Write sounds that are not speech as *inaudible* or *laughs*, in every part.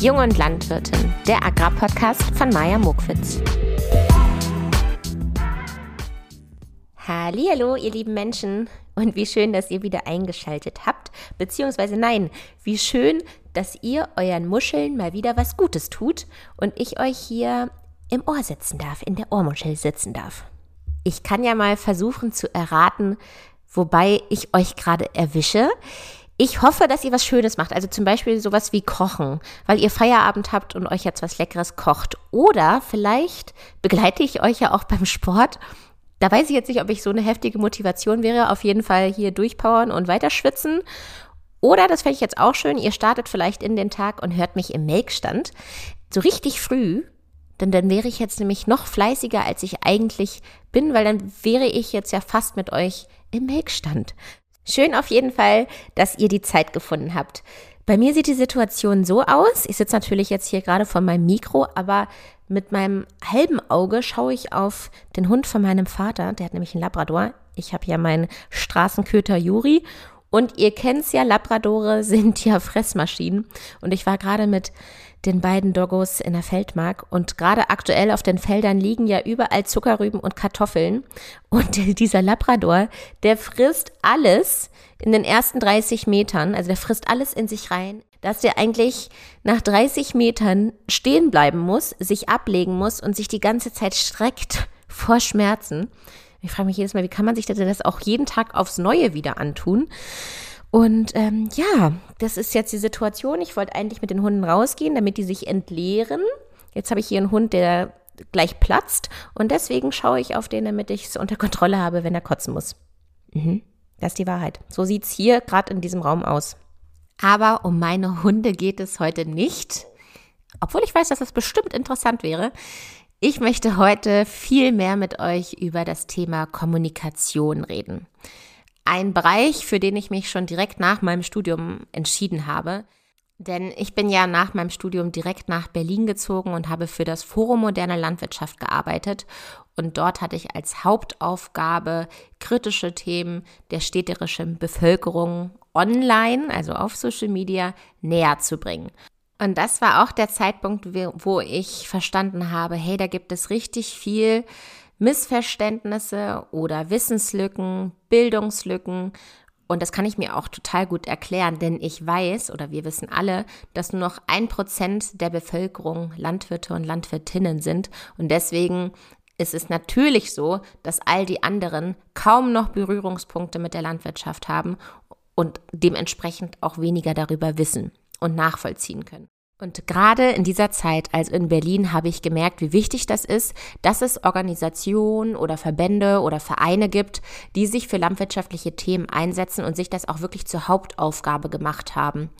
Jung und Landwirtin, der Agrarpodcast von Maja Mokwitz. Hallo, ihr lieben Menschen und wie schön, dass ihr wieder eingeschaltet habt, beziehungsweise nein, wie schön, dass ihr euren Muscheln mal wieder was Gutes tut und ich euch hier im Ohr sitzen darf, in der Ohrmuschel sitzen darf. Ich kann ja mal versuchen zu erraten, wobei ich euch gerade erwische. Ich hoffe, dass ihr was Schönes macht. Also zum Beispiel sowas wie Kochen, weil ihr Feierabend habt und euch jetzt was Leckeres kocht. Oder vielleicht begleite ich euch ja auch beim Sport. Da weiß ich jetzt nicht, ob ich so eine heftige Motivation wäre. Auf jeden Fall hier durchpowern und weiter schwitzen. Oder, das fände ich jetzt auch schön, ihr startet vielleicht in den Tag und hört mich im Melkstand. So richtig früh, denn dann wäre ich jetzt nämlich noch fleißiger, als ich eigentlich bin, weil dann wäre ich jetzt ja fast mit euch im Melkstand. Schön auf jeden Fall, dass ihr die Zeit gefunden habt. Bei mir sieht die Situation so aus. Ich sitze natürlich jetzt hier gerade vor meinem Mikro, aber mit meinem halben Auge schaue ich auf den Hund von meinem Vater. Der hat nämlich einen Labrador. Ich habe ja meinen Straßenköter Juri. Und ihr kennt's ja, Labradore *laughs* sind ja Fressmaschinen. Und ich war gerade mit den beiden Doggos in der Feldmark. Und gerade aktuell auf den Feldern liegen ja überall Zuckerrüben und Kartoffeln. Und dieser Labrador, der frisst alles in den ersten 30 Metern. Also der frisst alles in sich rein. Dass der eigentlich nach 30 Metern stehen bleiben muss, sich ablegen muss und sich die ganze Zeit streckt *laughs* vor Schmerzen. Ich frage mich jedes Mal, wie kann man sich das auch jeden Tag aufs Neue wieder antun? Und ähm, ja, das ist jetzt die Situation. Ich wollte eigentlich mit den Hunden rausgehen, damit die sich entleeren. Jetzt habe ich hier einen Hund, der gleich platzt. Und deswegen schaue ich auf den, damit ich es unter Kontrolle habe, wenn er kotzen muss. Mhm. Das ist die Wahrheit. So sieht es hier gerade in diesem Raum aus. Aber um meine Hunde geht es heute nicht. Obwohl ich weiß, dass das bestimmt interessant wäre. Ich möchte heute viel mehr mit euch über das Thema Kommunikation reden ein Bereich, für den ich mich schon direkt nach meinem Studium entschieden habe. Denn ich bin ja nach meinem Studium direkt nach Berlin gezogen und habe für das Forum Moderne Landwirtschaft gearbeitet. Und dort hatte ich als Hauptaufgabe, kritische Themen der städterischen Bevölkerung online, also auf Social Media, näher zu bringen. Und das war auch der Zeitpunkt, wo ich verstanden habe, hey, da gibt es richtig viel Missverständnisse oder Wissenslücken, Bildungslücken. Und das kann ich mir auch total gut erklären, denn ich weiß oder wir wissen alle, dass nur noch ein Prozent der Bevölkerung Landwirte und Landwirtinnen sind. Und deswegen ist es natürlich so, dass all die anderen kaum noch Berührungspunkte mit der Landwirtschaft haben und dementsprechend auch weniger darüber wissen und nachvollziehen können. Und gerade in dieser Zeit, also in Berlin, habe ich gemerkt, wie wichtig das ist, dass es Organisationen oder Verbände oder Vereine gibt, die sich für landwirtschaftliche Themen einsetzen und sich das auch wirklich zur Hauptaufgabe gemacht haben.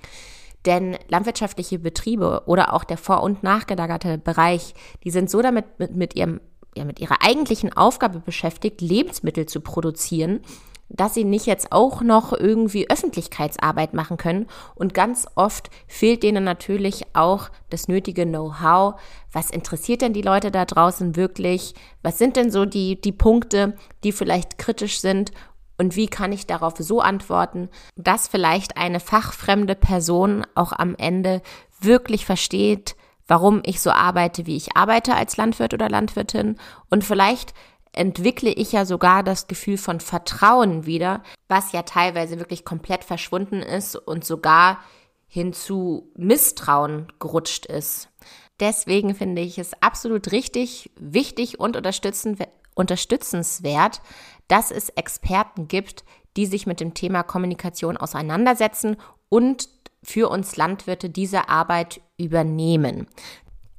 Denn landwirtschaftliche Betriebe oder auch der vor- und nachgelagerte Bereich, die sind so damit mit, mit ihrem ja, mit ihrer eigentlichen Aufgabe beschäftigt, Lebensmittel zu produzieren dass sie nicht jetzt auch noch irgendwie Öffentlichkeitsarbeit machen können. Und ganz oft fehlt denen natürlich auch das nötige Know-how. Was interessiert denn die Leute da draußen wirklich? Was sind denn so die, die Punkte, die vielleicht kritisch sind? Und wie kann ich darauf so antworten, dass vielleicht eine fachfremde Person auch am Ende wirklich versteht, warum ich so arbeite, wie ich arbeite als Landwirt oder Landwirtin und vielleicht entwickle ich ja sogar das Gefühl von Vertrauen wieder, was ja teilweise wirklich komplett verschwunden ist und sogar hin zu Misstrauen gerutscht ist. Deswegen finde ich es absolut richtig, wichtig und unterstützenswert, dass es Experten gibt, die sich mit dem Thema Kommunikation auseinandersetzen und für uns Landwirte diese Arbeit übernehmen.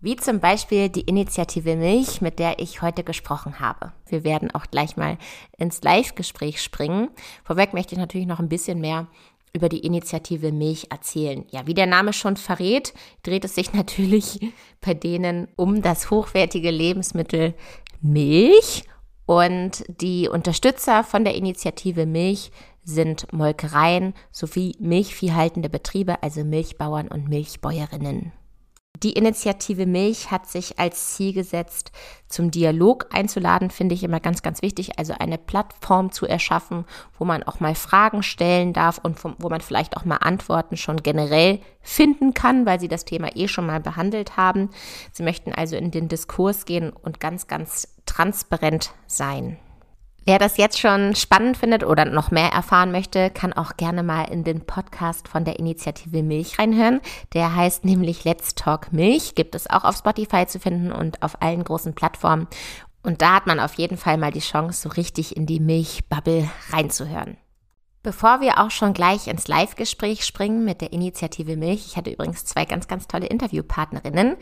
Wie zum Beispiel die Initiative Milch, mit der ich heute gesprochen habe. Wir werden auch gleich mal ins Live-Gespräch springen. Vorweg möchte ich natürlich noch ein bisschen mehr über die Initiative Milch erzählen. Ja, wie der Name schon verrät, dreht es sich *laughs* natürlich bei denen um das hochwertige Lebensmittel Milch. Und die Unterstützer von der Initiative Milch sind Molkereien sowie milchviehhaltende Betriebe, also Milchbauern und Milchbäuerinnen. Die Initiative Milch hat sich als Ziel gesetzt, zum Dialog einzuladen, finde ich immer ganz, ganz wichtig. Also eine Plattform zu erschaffen, wo man auch mal Fragen stellen darf und wo man vielleicht auch mal Antworten schon generell finden kann, weil sie das Thema eh schon mal behandelt haben. Sie möchten also in den Diskurs gehen und ganz, ganz transparent sein. Wer das jetzt schon spannend findet oder noch mehr erfahren möchte, kann auch gerne mal in den Podcast von der Initiative Milch reinhören. Der heißt nämlich Let's Talk Milch, gibt es auch auf Spotify zu finden und auf allen großen Plattformen. Und da hat man auf jeden Fall mal die Chance, so richtig in die Milchbubble reinzuhören. Bevor wir auch schon gleich ins Live-Gespräch springen mit der Initiative Milch, ich hatte übrigens zwei ganz, ganz tolle Interviewpartnerinnen,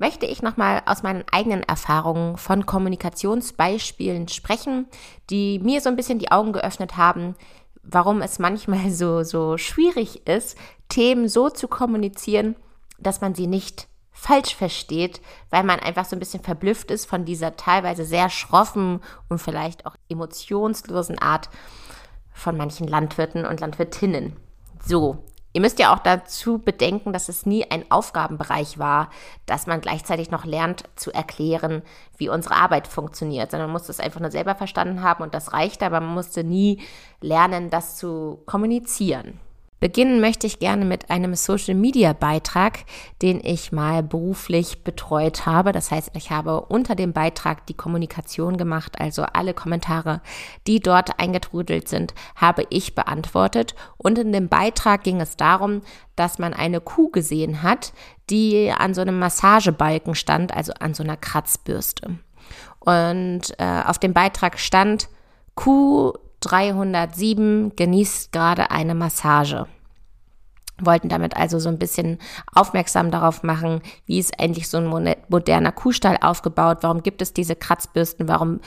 möchte ich nochmal aus meinen eigenen Erfahrungen von Kommunikationsbeispielen sprechen, die mir so ein bisschen die Augen geöffnet haben, warum es manchmal so, so schwierig ist, Themen so zu kommunizieren, dass man sie nicht falsch versteht, weil man einfach so ein bisschen verblüfft ist von dieser teilweise sehr schroffen und vielleicht auch emotionslosen Art von manchen Landwirten und Landwirtinnen. So, Ihr müsst ja auch dazu bedenken, dass es nie ein Aufgabenbereich war, dass man gleichzeitig noch lernt zu erklären, wie unsere Arbeit funktioniert, sondern man musste es einfach nur selber verstanden haben und das reichte, aber man musste nie lernen, das zu kommunizieren. Beginnen möchte ich gerne mit einem Social-Media-Beitrag, den ich mal beruflich betreut habe. Das heißt, ich habe unter dem Beitrag die Kommunikation gemacht, also alle Kommentare, die dort eingetrudelt sind, habe ich beantwortet. Und in dem Beitrag ging es darum, dass man eine Kuh gesehen hat, die an so einem Massagebalken stand, also an so einer Kratzbürste. Und äh, auf dem Beitrag stand, Kuh 307 genießt gerade eine Massage. Wollten damit also so ein bisschen aufmerksam darauf machen, wie ist eigentlich so ein moderner Kuhstall aufgebaut, warum gibt es diese Kratzbürsten, warum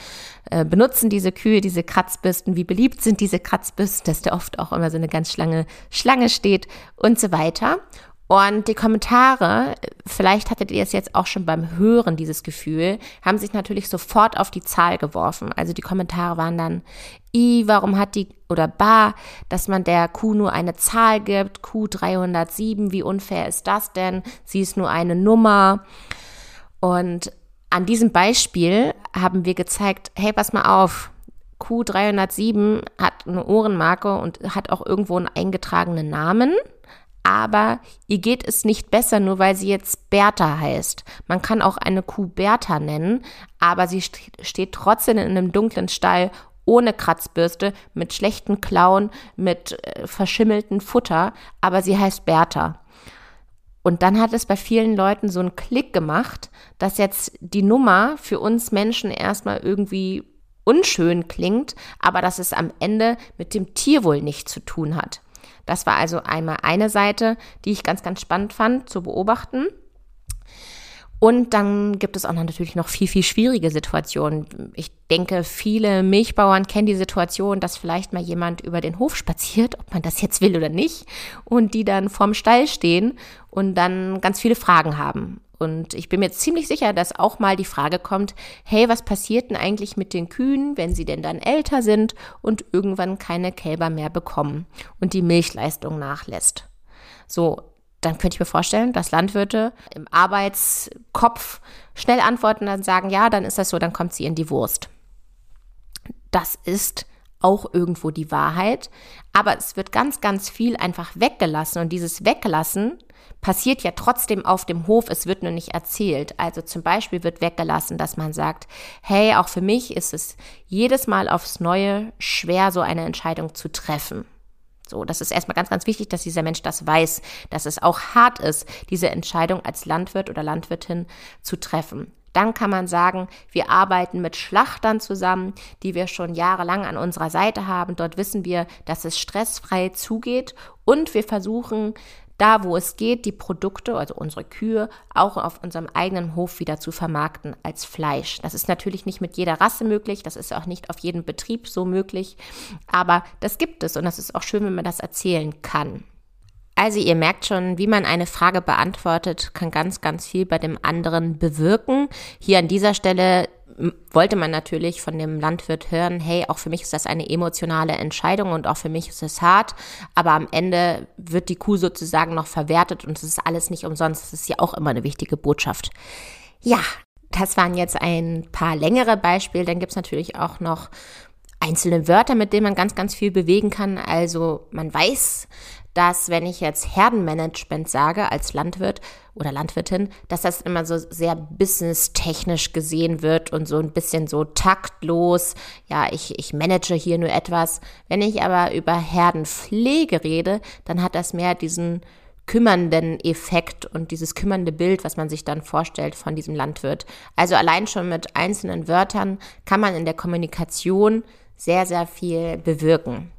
äh, benutzen diese Kühe diese Kratzbürsten, wie beliebt sind diese Kratzbürsten, dass da oft auch immer so eine ganz lange Schlange steht und so weiter. Und die Kommentare, vielleicht hattet ihr es jetzt auch schon beim Hören, dieses Gefühl, haben sich natürlich sofort auf die Zahl geworfen. Also die Kommentare waren dann, i, warum hat die, oder ba, dass man der Kuh nur eine Zahl gibt, Q 307, wie unfair ist das denn? Sie ist nur eine Nummer. Und an diesem Beispiel haben wir gezeigt, hey, pass mal auf, Q307 hat eine Ohrenmarke und hat auch irgendwo einen eingetragenen Namen aber ihr geht es nicht besser, nur weil sie jetzt Bertha heißt. Man kann auch eine Kuh Bertha nennen, aber sie steht trotzdem in einem dunklen Stall ohne Kratzbürste, mit schlechten Klauen, mit äh, verschimmeltem Futter, aber sie heißt Bertha. Und dann hat es bei vielen Leuten so einen Klick gemacht, dass jetzt die Nummer für uns Menschen erstmal irgendwie unschön klingt, aber dass es am Ende mit dem Tierwohl nichts zu tun hat. Das war also einmal eine Seite, die ich ganz, ganz spannend fand zu beobachten. Und dann gibt es auch natürlich noch viel, viel schwierige Situationen. Ich denke, viele Milchbauern kennen die Situation, dass vielleicht mal jemand über den Hof spaziert, ob man das jetzt will oder nicht, und die dann vorm Stall stehen und dann ganz viele Fragen haben. Und ich bin mir ziemlich sicher, dass auch mal die Frage kommt, hey, was passiert denn eigentlich mit den Kühen, wenn sie denn dann älter sind und irgendwann keine Kälber mehr bekommen und die Milchleistung nachlässt? So, dann könnte ich mir vorstellen, dass Landwirte im Arbeitskopf schnell antworten und sagen, ja, dann ist das so, dann kommt sie in die Wurst. Das ist auch irgendwo die Wahrheit, aber es wird ganz, ganz viel einfach weggelassen und dieses Weglassen passiert ja trotzdem auf dem Hof, es wird nur nicht erzählt. Also zum Beispiel wird weggelassen, dass man sagt, hey, auch für mich ist es jedes Mal aufs Neue schwer, so eine Entscheidung zu treffen. So, das ist erstmal ganz, ganz wichtig, dass dieser Mensch das weiß, dass es auch hart ist, diese Entscheidung als Landwirt oder Landwirtin zu treffen. Dann kann man sagen, wir arbeiten mit Schlachtern zusammen, die wir schon jahrelang an unserer Seite haben. Dort wissen wir, dass es stressfrei zugeht und wir versuchen da, wo es geht, die Produkte, also unsere Kühe, auch auf unserem eigenen Hof wieder zu vermarkten als Fleisch. Das ist natürlich nicht mit jeder Rasse möglich, das ist auch nicht auf jedem Betrieb so möglich, aber das gibt es und das ist auch schön, wenn man das erzählen kann. Also ihr merkt schon, wie man eine Frage beantwortet, kann ganz, ganz viel bei dem anderen bewirken. Hier an dieser Stelle wollte man natürlich von dem Landwirt hören, hey, auch für mich ist das eine emotionale Entscheidung und auch für mich ist es hart, aber am Ende wird die Kuh sozusagen noch verwertet und es ist alles nicht umsonst. Das ist ja auch immer eine wichtige Botschaft. Ja, das waren jetzt ein paar längere Beispiele. Dann gibt es natürlich auch noch einzelne Wörter, mit denen man ganz, ganz viel bewegen kann. Also man weiß, dass wenn ich jetzt Herdenmanagement sage als Landwirt oder Landwirtin, dass das immer so sehr businesstechnisch gesehen wird und so ein bisschen so taktlos. Ja, ich, ich manage hier nur etwas. Wenn ich aber über Herdenpflege rede, dann hat das mehr diesen kümmernden Effekt und dieses kümmernde Bild, was man sich dann vorstellt von diesem Landwirt. Also allein schon mit einzelnen Wörtern kann man in der Kommunikation sehr, sehr viel bewirken.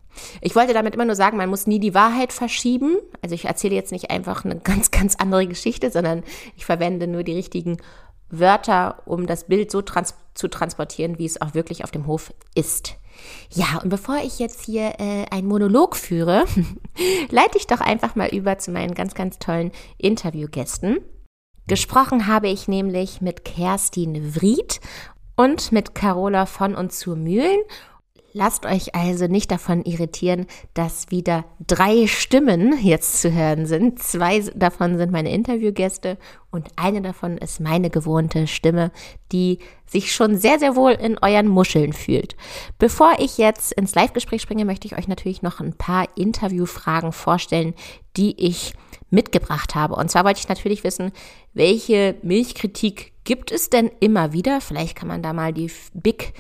Ich wollte damit immer nur sagen, man muss nie die Wahrheit verschieben. Also ich erzähle jetzt nicht einfach eine *laughs* ganz, ganz andere Geschichte, sondern ich verwende nur die richtigen Wörter, um das Bild so trans zu transportieren, wie es auch wirklich auf dem Hof ist. Ja, und bevor ich jetzt hier äh, einen Monolog führe, *laughs* leite ich doch einfach mal über zu meinen ganz, ganz tollen Interviewgästen. Gesprochen habe ich nämlich mit Kerstin Wried und mit Carola von und zu Mühlen Lasst euch also nicht davon irritieren, dass wieder drei Stimmen jetzt zu hören sind. Zwei davon sind meine Interviewgäste und eine davon ist meine gewohnte Stimme, die sich schon sehr, sehr wohl in euren Muscheln fühlt. Bevor ich jetzt ins Live-Gespräch springe, möchte ich euch natürlich noch ein paar Interviewfragen vorstellen, die ich mitgebracht habe. Und zwar wollte ich natürlich wissen, welche Milchkritik gibt es denn immer wieder? Vielleicht kann man da mal die Big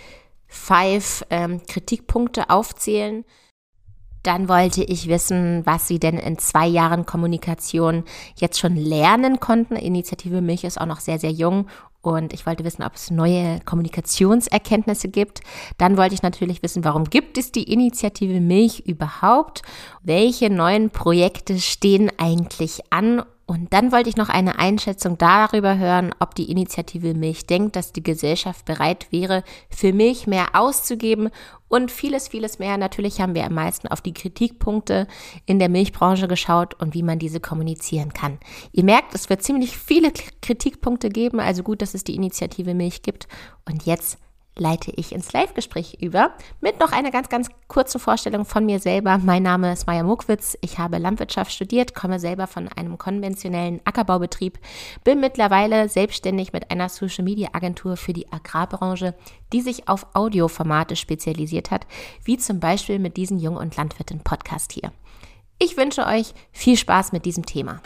Five ähm, Kritikpunkte aufzählen. Dann wollte ich wissen, was Sie denn in zwei Jahren Kommunikation jetzt schon lernen konnten. Initiative Milch ist auch noch sehr, sehr jung und ich wollte wissen, ob es neue Kommunikationserkenntnisse gibt. Dann wollte ich natürlich wissen, warum gibt es die Initiative Milch überhaupt? Welche neuen Projekte stehen eigentlich an und dann wollte ich noch eine Einschätzung darüber hören, ob die Initiative Milch denkt, dass die Gesellschaft bereit wäre, für Milch mehr auszugeben und vieles, vieles mehr. Natürlich haben wir am meisten auf die Kritikpunkte in der Milchbranche geschaut und wie man diese kommunizieren kann. Ihr merkt, es wird ziemlich viele Kritikpunkte geben, also gut, dass es die Initiative Milch gibt. Und jetzt leite ich ins Live-Gespräch über mit noch einer ganz, ganz kurzen Vorstellung von mir selber. Mein Name ist Maja Muckwitz. Ich habe Landwirtschaft studiert, komme selber von einem konventionellen Ackerbaubetrieb, bin mittlerweile selbstständig mit einer Social-Media-Agentur für die Agrarbranche, die sich auf Audioformate spezialisiert hat, wie zum Beispiel mit diesem Jung- und Landwirtin-Podcast hier. Ich wünsche euch viel Spaß mit diesem Thema.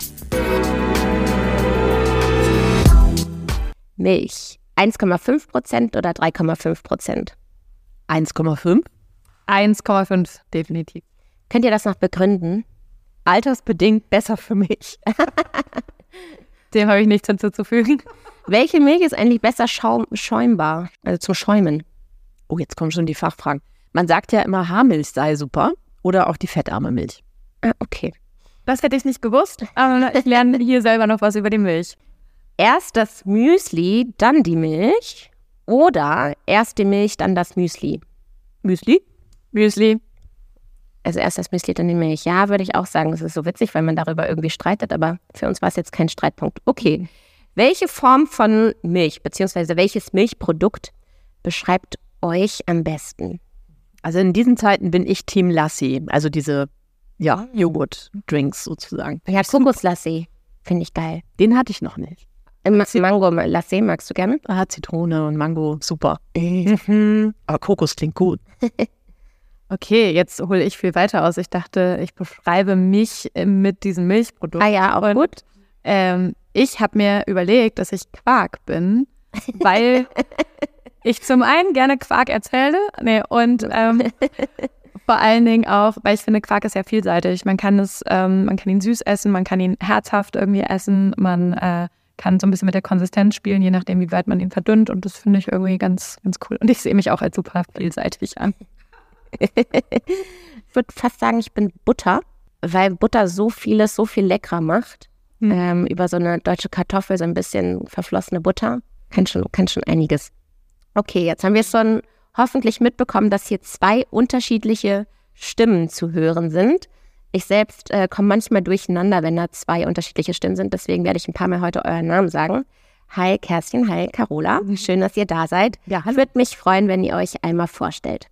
Milch 1,5 Prozent oder 3,5 Prozent? 1,5? 1,5, definitiv. Könnt ihr das noch begründen? Altersbedingt besser für mich. *laughs* Dem habe ich nichts hinzuzufügen. Welche Milch ist eigentlich besser schaum, schäumbar, also zum Schäumen? Oh, jetzt kommen schon die Fachfragen. Man sagt ja immer, Haarmilch sei super oder auch die fettarme Milch. Ah, okay. Das hätte ich nicht gewusst, aber ich lerne hier selber noch was über die Milch erst das Müsli, dann die Milch oder erst die Milch, dann das Müsli? Müsli? Müsli. Also erst das Müsli, dann die Milch. Ja, würde ich auch sagen. Das ist so witzig, weil man darüber irgendwie streitet, aber für uns war es jetzt kein Streitpunkt. Okay. Welche Form von Milch, beziehungsweise welches Milchprodukt beschreibt euch am besten? Also in diesen Zeiten bin ich Team Lassi, also diese ja, Joghurt-Drinks sozusagen. Ja, Kokoslassi. Finde ich geil. Den hatte ich noch nicht. Mango Latte magst du gerne? Ah, Zitrone und Mango, super. Mhm. *laughs* Aber Kokos klingt gut. *laughs* okay, jetzt hole ich viel weiter aus. Ich dachte, ich beschreibe mich äh, mit diesem Milchprodukt. Ah ja, auch gut. Ähm, ich habe mir überlegt, dass ich Quark bin, *laughs* weil ich zum einen gerne Quark erzähle nee, und ähm, vor allen Dingen auch, weil ich finde, Quark ist ja vielseitig. Man kann es, ähm, man kann ihn süß essen, man kann ihn herzhaft irgendwie essen, man äh, kann so ein bisschen mit der Konsistenz spielen, je nachdem, wie weit man ihn verdünnt. Und das finde ich irgendwie ganz, ganz cool. Und ich sehe mich auch als super vielseitig an. *laughs* ich würde fast sagen, ich bin Butter, weil Butter so vieles, so viel leckerer macht. Hm. Ähm, über so eine deutsche Kartoffel, so ein bisschen verflossene Butter. Kann schon, kann schon einiges. Okay, jetzt haben wir schon hoffentlich mitbekommen, dass hier zwei unterschiedliche Stimmen zu hören sind. Ich selbst äh, komme manchmal durcheinander, wenn da zwei unterschiedliche Stimmen sind. Deswegen werde ich ein paar Mal heute euren Namen sagen. Hi Kerstin, hi Carola. Mhm. Schön, dass ihr da seid. Ja, hallo. Würde mich freuen, wenn ihr euch einmal vorstellt.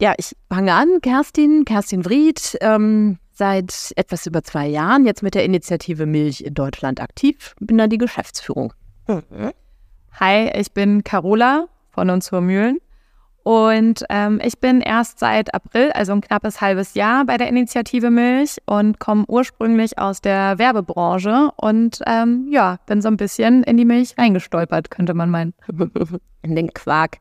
Ja, ich fange an. Kerstin, Kerstin Wried, ähm, seit etwas über zwei Jahren jetzt mit der Initiative Milch in Deutschland aktiv. Bin da die Geschäftsführung. Mhm. Hi, ich bin Carola von uns zur Mühlen. Und ähm, ich bin erst seit April, also ein knappes halbes Jahr, bei der Initiative Milch und komme ursprünglich aus der Werbebranche und ähm, ja, bin so ein bisschen in die Milch reingestolpert, könnte man meinen. *laughs* In den Quark.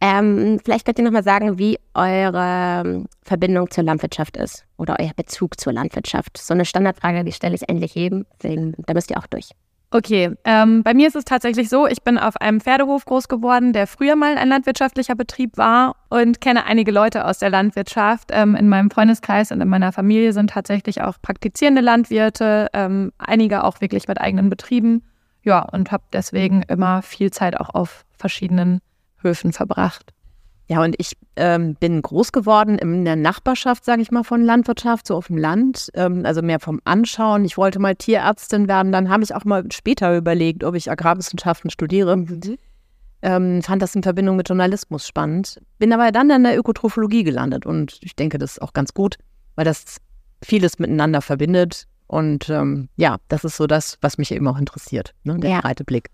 Ähm, vielleicht könnt ihr nochmal sagen, wie eure ähm, Verbindung zur Landwirtschaft ist oder euer Bezug zur Landwirtschaft. So eine Standardfrage, die stelle ich endlich jedem, deswegen, da müsst ihr auch durch. Okay, ähm, bei mir ist es tatsächlich so, ich bin auf einem Pferdehof groß geworden, der früher mal ein landwirtschaftlicher Betrieb war und kenne einige Leute aus der Landwirtschaft. Ähm, in meinem Freundeskreis und in meiner Familie sind tatsächlich auch praktizierende Landwirte, ähm, einige auch wirklich mit eigenen Betrieben. Ja, und habe deswegen immer viel Zeit auch auf verschiedenen Höfen verbracht. Ja, und ich ähm, bin groß geworden in der Nachbarschaft, sage ich mal, von Landwirtschaft, so auf dem Land, ähm, also mehr vom Anschauen. Ich wollte mal Tierärztin werden, dann habe ich auch mal später überlegt, ob ich Agrarwissenschaften studiere. Mhm. Ähm, fand das in Verbindung mit Journalismus spannend. Bin aber dann in der Ökotrophologie gelandet und ich denke, das ist auch ganz gut, weil das vieles miteinander verbindet. Und ähm, ja, das ist so das, was mich eben auch interessiert, ne? der ja. breite Blick.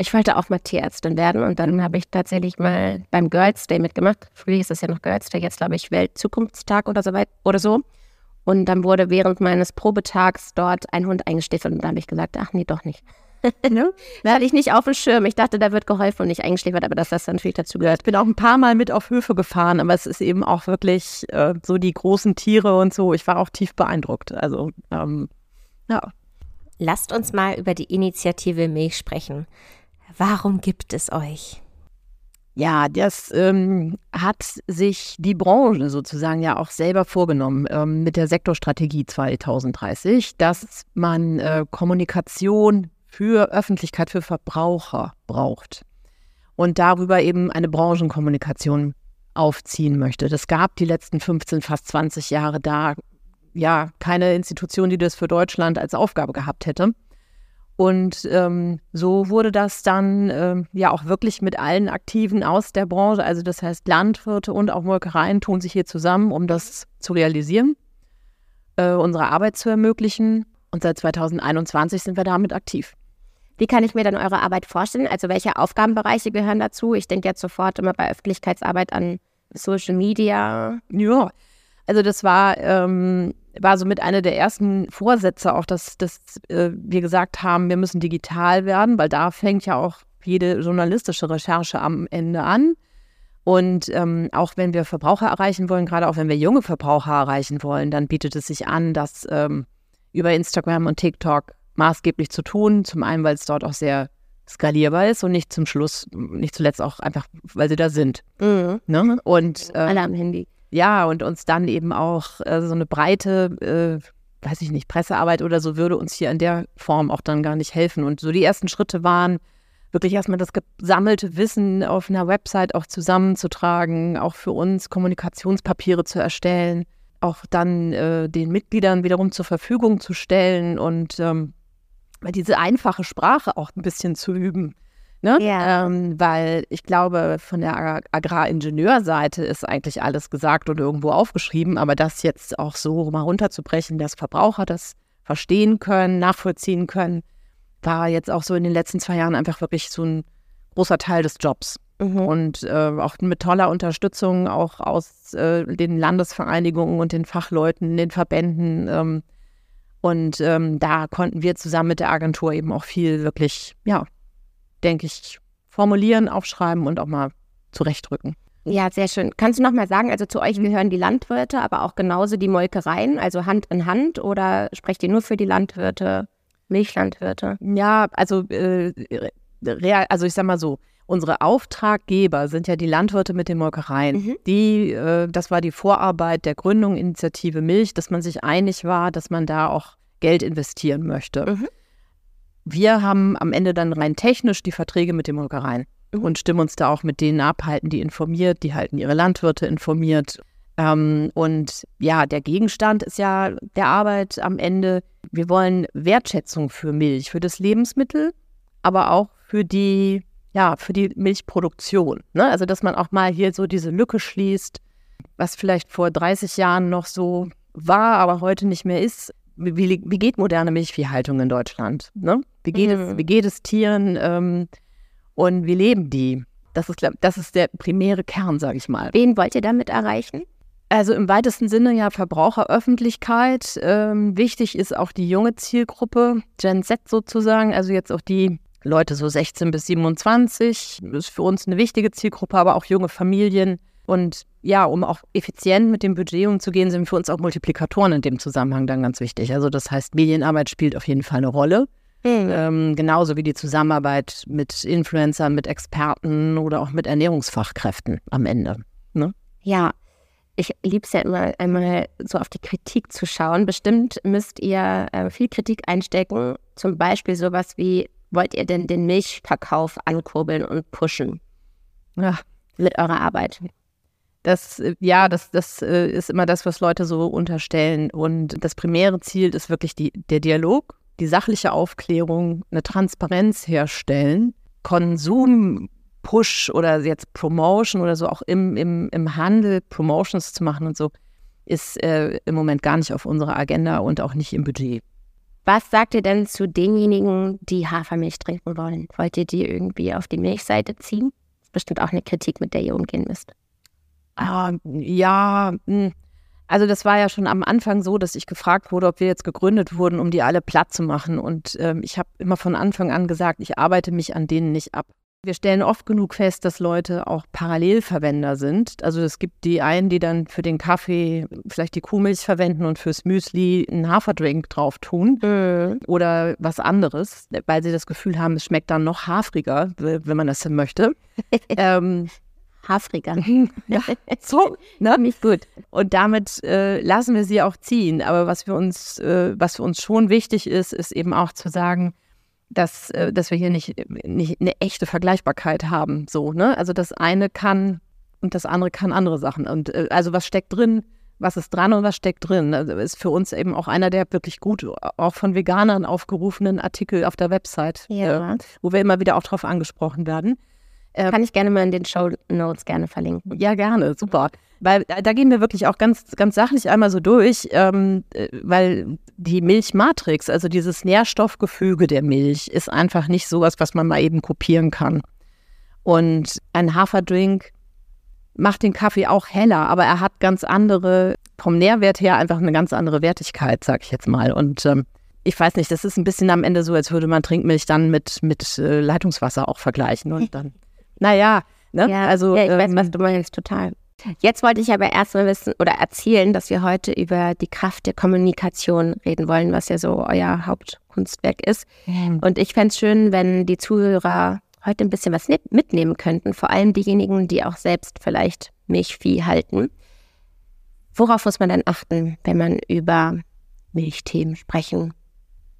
Ich wollte auch mal Tierärztin werden und dann habe ich tatsächlich mal beim Girls Day mitgemacht. Früher ist es ja noch Girls Day, jetzt glaube ich Weltzukunftstag oder so weit oder so. Und dann wurde während meines Probetags dort ein Hund eingeschläfert und da habe ich gesagt, ach nee, doch nicht. *laughs* ne? *laughs* Da hatte ich nicht auf dem Schirm. Ich dachte, da wird geholfen und nicht eingeschläfert, aber dass das natürlich dazu gehört. Ich bin auch ein paar Mal mit auf Höfe gefahren, aber es ist eben auch wirklich äh, so die großen Tiere und so. Ich war auch tief beeindruckt. Also, ähm, ja. Lasst uns mal über die Initiative Milch sprechen. Warum gibt es euch? Ja, das ähm, hat sich die Branche sozusagen ja auch selber vorgenommen ähm, mit der Sektorstrategie 2030, dass man äh, Kommunikation für Öffentlichkeit, für Verbraucher braucht und darüber eben eine Branchenkommunikation aufziehen möchte. Das gab die letzten 15, fast 20 Jahre da ja keine Institution, die das für Deutschland als Aufgabe gehabt hätte. Und ähm, so wurde das dann ähm, ja auch wirklich mit allen Aktiven aus der Branche, also das heißt Landwirte und auch Molkereien tun sich hier zusammen, um das zu realisieren, äh, unsere Arbeit zu ermöglichen. Und seit 2021 sind wir damit aktiv. Wie kann ich mir dann eure Arbeit vorstellen? Also welche Aufgabenbereiche gehören dazu? Ich denke jetzt sofort immer bei Öffentlichkeitsarbeit an Social Media. Ja, also das war ähm, war somit einer der ersten Vorsätze auch, dass, dass äh, wir gesagt haben, wir müssen digital werden, weil da fängt ja auch jede journalistische Recherche am Ende an. Und ähm, auch wenn wir Verbraucher erreichen wollen, gerade auch wenn wir junge Verbraucher erreichen wollen, dann bietet es sich an, das ähm, über Instagram und TikTok maßgeblich zu tun. Zum einen, weil es dort auch sehr skalierbar ist und nicht zum Schluss, nicht zuletzt auch einfach, weil sie da sind. Mhm. Ne? Und, äh, Alle am Handy. Ja, und uns dann eben auch äh, so eine breite, äh, weiß ich nicht, Pressearbeit oder so würde uns hier in der Form auch dann gar nicht helfen. Und so die ersten Schritte waren, wirklich erstmal das gesammelte Wissen auf einer Website auch zusammenzutragen, auch für uns Kommunikationspapiere zu erstellen, auch dann äh, den Mitgliedern wiederum zur Verfügung zu stellen und ähm, diese einfache Sprache auch ein bisschen zu üben. Ne? Ja. Ähm, weil ich glaube, von der Agraringenieurseite ist eigentlich alles gesagt und irgendwo aufgeschrieben, aber das jetzt auch so mal runterzubrechen, dass Verbraucher das verstehen können, nachvollziehen können, war jetzt auch so in den letzten zwei Jahren einfach wirklich so ein großer Teil des Jobs. Mhm. Und äh, auch mit toller Unterstützung auch aus äh, den Landesvereinigungen und den Fachleuten, den Verbänden. Ähm, und ähm, da konnten wir zusammen mit der Agentur eben auch viel wirklich, ja, denke ich, formulieren, aufschreiben und auch mal zurechtrücken. Ja, sehr schön. Kannst du noch mal sagen, also zu euch gehören die Landwirte, aber auch genauso die Molkereien, also Hand in Hand oder sprecht ihr nur für die Landwirte, Milchlandwirte? Ja, also, äh, real, also ich sag mal so, unsere Auftraggeber sind ja die Landwirte mit den Molkereien. Mhm. Die, äh, das war die Vorarbeit der Gründung Initiative Milch, dass man sich einig war, dass man da auch Geld investieren möchte. Mhm. Wir haben am Ende dann rein technisch die Verträge mit den Molkereien mhm. und stimmen uns da auch mit denen ab, halten die informiert, die halten ihre Landwirte informiert. Ähm, und ja, der Gegenstand ist ja der Arbeit am Ende. Wir wollen Wertschätzung für Milch, für das Lebensmittel, aber auch für die, ja, für die Milchproduktion. Ne? Also, dass man auch mal hier so diese Lücke schließt, was vielleicht vor 30 Jahren noch so war, aber heute nicht mehr ist. Wie, wie geht moderne Milchviehhaltung in Deutschland? Ne? Wie, geht mhm. es, wie geht es Tieren ähm, und wie leben die? Das ist, das ist der primäre Kern, sage ich mal. Wen wollt ihr damit erreichen? Also im weitesten Sinne ja Verbraucheröffentlichkeit. Ähm, wichtig ist auch die junge Zielgruppe, Gen Z sozusagen, also jetzt auch die Leute so 16 bis 27, ist für uns eine wichtige Zielgruppe, aber auch junge Familien. Und ja, um auch effizient mit dem Budget umzugehen, sind für uns auch Multiplikatoren in dem Zusammenhang dann ganz wichtig. Also das heißt, Medienarbeit spielt auf jeden Fall eine Rolle. Mhm. Ähm, genauso wie die Zusammenarbeit mit Influencern, mit Experten oder auch mit Ernährungsfachkräften am Ende. Ne? Ja, ich liebe es ja immer, einmal so auf die Kritik zu schauen. Bestimmt müsst ihr äh, viel Kritik einstecken. Zum Beispiel sowas wie, wollt ihr denn den Milchverkauf ankurbeln und pushen? Ja. Mit eurer Arbeit. Das, ja, das, das äh, ist immer das, was Leute so unterstellen. Und das primäre Ziel ist wirklich die, der Dialog, die sachliche Aufklärung, eine Transparenz herstellen, Konsum Push oder jetzt Promotion oder so auch im, im, im Handel Promotions zu machen und so, ist äh, im Moment gar nicht auf unserer Agenda und auch nicht im Budget. Was sagt ihr denn zu denjenigen, die Hafermilch trinken wollen? Wollt ihr die irgendwie auf die Milchseite ziehen? Das ist bestimmt auch eine Kritik, mit der ihr umgehen müsst. Ah, ja, hm. also das war ja schon am Anfang so, dass ich gefragt wurde, ob wir jetzt gegründet wurden, um die alle platt zu machen. Und ähm, ich habe immer von Anfang an gesagt, ich arbeite mich an denen nicht ab. Wir stellen oft genug fest, dass Leute auch Parallelverwender sind. Also es gibt die einen, die dann für den Kaffee vielleicht die Kuhmilch verwenden und fürs Müsli einen Haferdrink drauf tun mhm. oder was anderes, weil sie das Gefühl haben, es schmeckt dann noch hafriger, wenn man das denn möchte. *laughs* ähm, Hafriger. *laughs* ja, so, ne? Nicht gut. Und damit äh, lassen wir sie auch ziehen. Aber was für uns, äh, was für uns schon wichtig ist, ist eben auch zu sagen, dass, äh, dass wir hier nicht, nicht eine echte Vergleichbarkeit haben. So, ne? Also das eine kann und das andere kann andere Sachen. Und äh, also was steckt drin, was ist dran und was steckt drin. Also ist für uns eben auch einer der wirklich gut, auch von Veganern aufgerufenen Artikel auf der Website, ja. äh, wo wir immer wieder auch drauf angesprochen werden. Äh, Kann ich gerne mal in den Show Notes gerne verlinken. Ja, gerne, super. Weil da, da gehen wir wirklich auch ganz, ganz sachlich einmal so durch, ähm, äh, weil die Milchmatrix, also dieses Nährstoffgefüge der Milch, ist einfach nicht sowas, was man mal eben kopieren kann. Und ein Haferdrink macht den Kaffee auch heller, aber er hat ganz andere, vom Nährwert her einfach eine ganz andere Wertigkeit, sag ich jetzt mal. Und ähm, ich weiß nicht, das ist ein bisschen am Ende so, als würde man Trinkmilch dann mit, mit äh, Leitungswasser auch vergleichen. Und *laughs* dann naja, ne? Ja, also, ja, ich ähm, weiß, was du meinst, total. Jetzt wollte ich aber erstmal wissen oder erzählen, dass wir heute über die Kraft der Kommunikation reden wollen, was ja so euer Hauptkunstwerk ist. Mhm. Und ich fände es schön, wenn die Zuhörer heute ein bisschen was mitnehmen könnten, vor allem diejenigen, die auch selbst vielleicht Milchvieh halten. Worauf muss man dann achten, wenn man über Milchthemen sprechen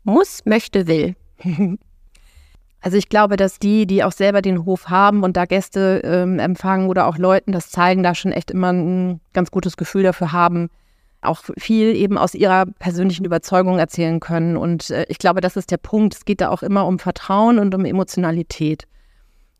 muss, möchte, will? *laughs* Also ich glaube, dass die, die auch selber den Hof haben und da Gäste ähm, empfangen oder auch Leuten das zeigen, da schon echt immer ein ganz gutes Gefühl dafür haben, auch viel eben aus ihrer persönlichen Überzeugung erzählen können. Und äh, ich glaube, das ist der Punkt. Es geht da auch immer um Vertrauen und um Emotionalität.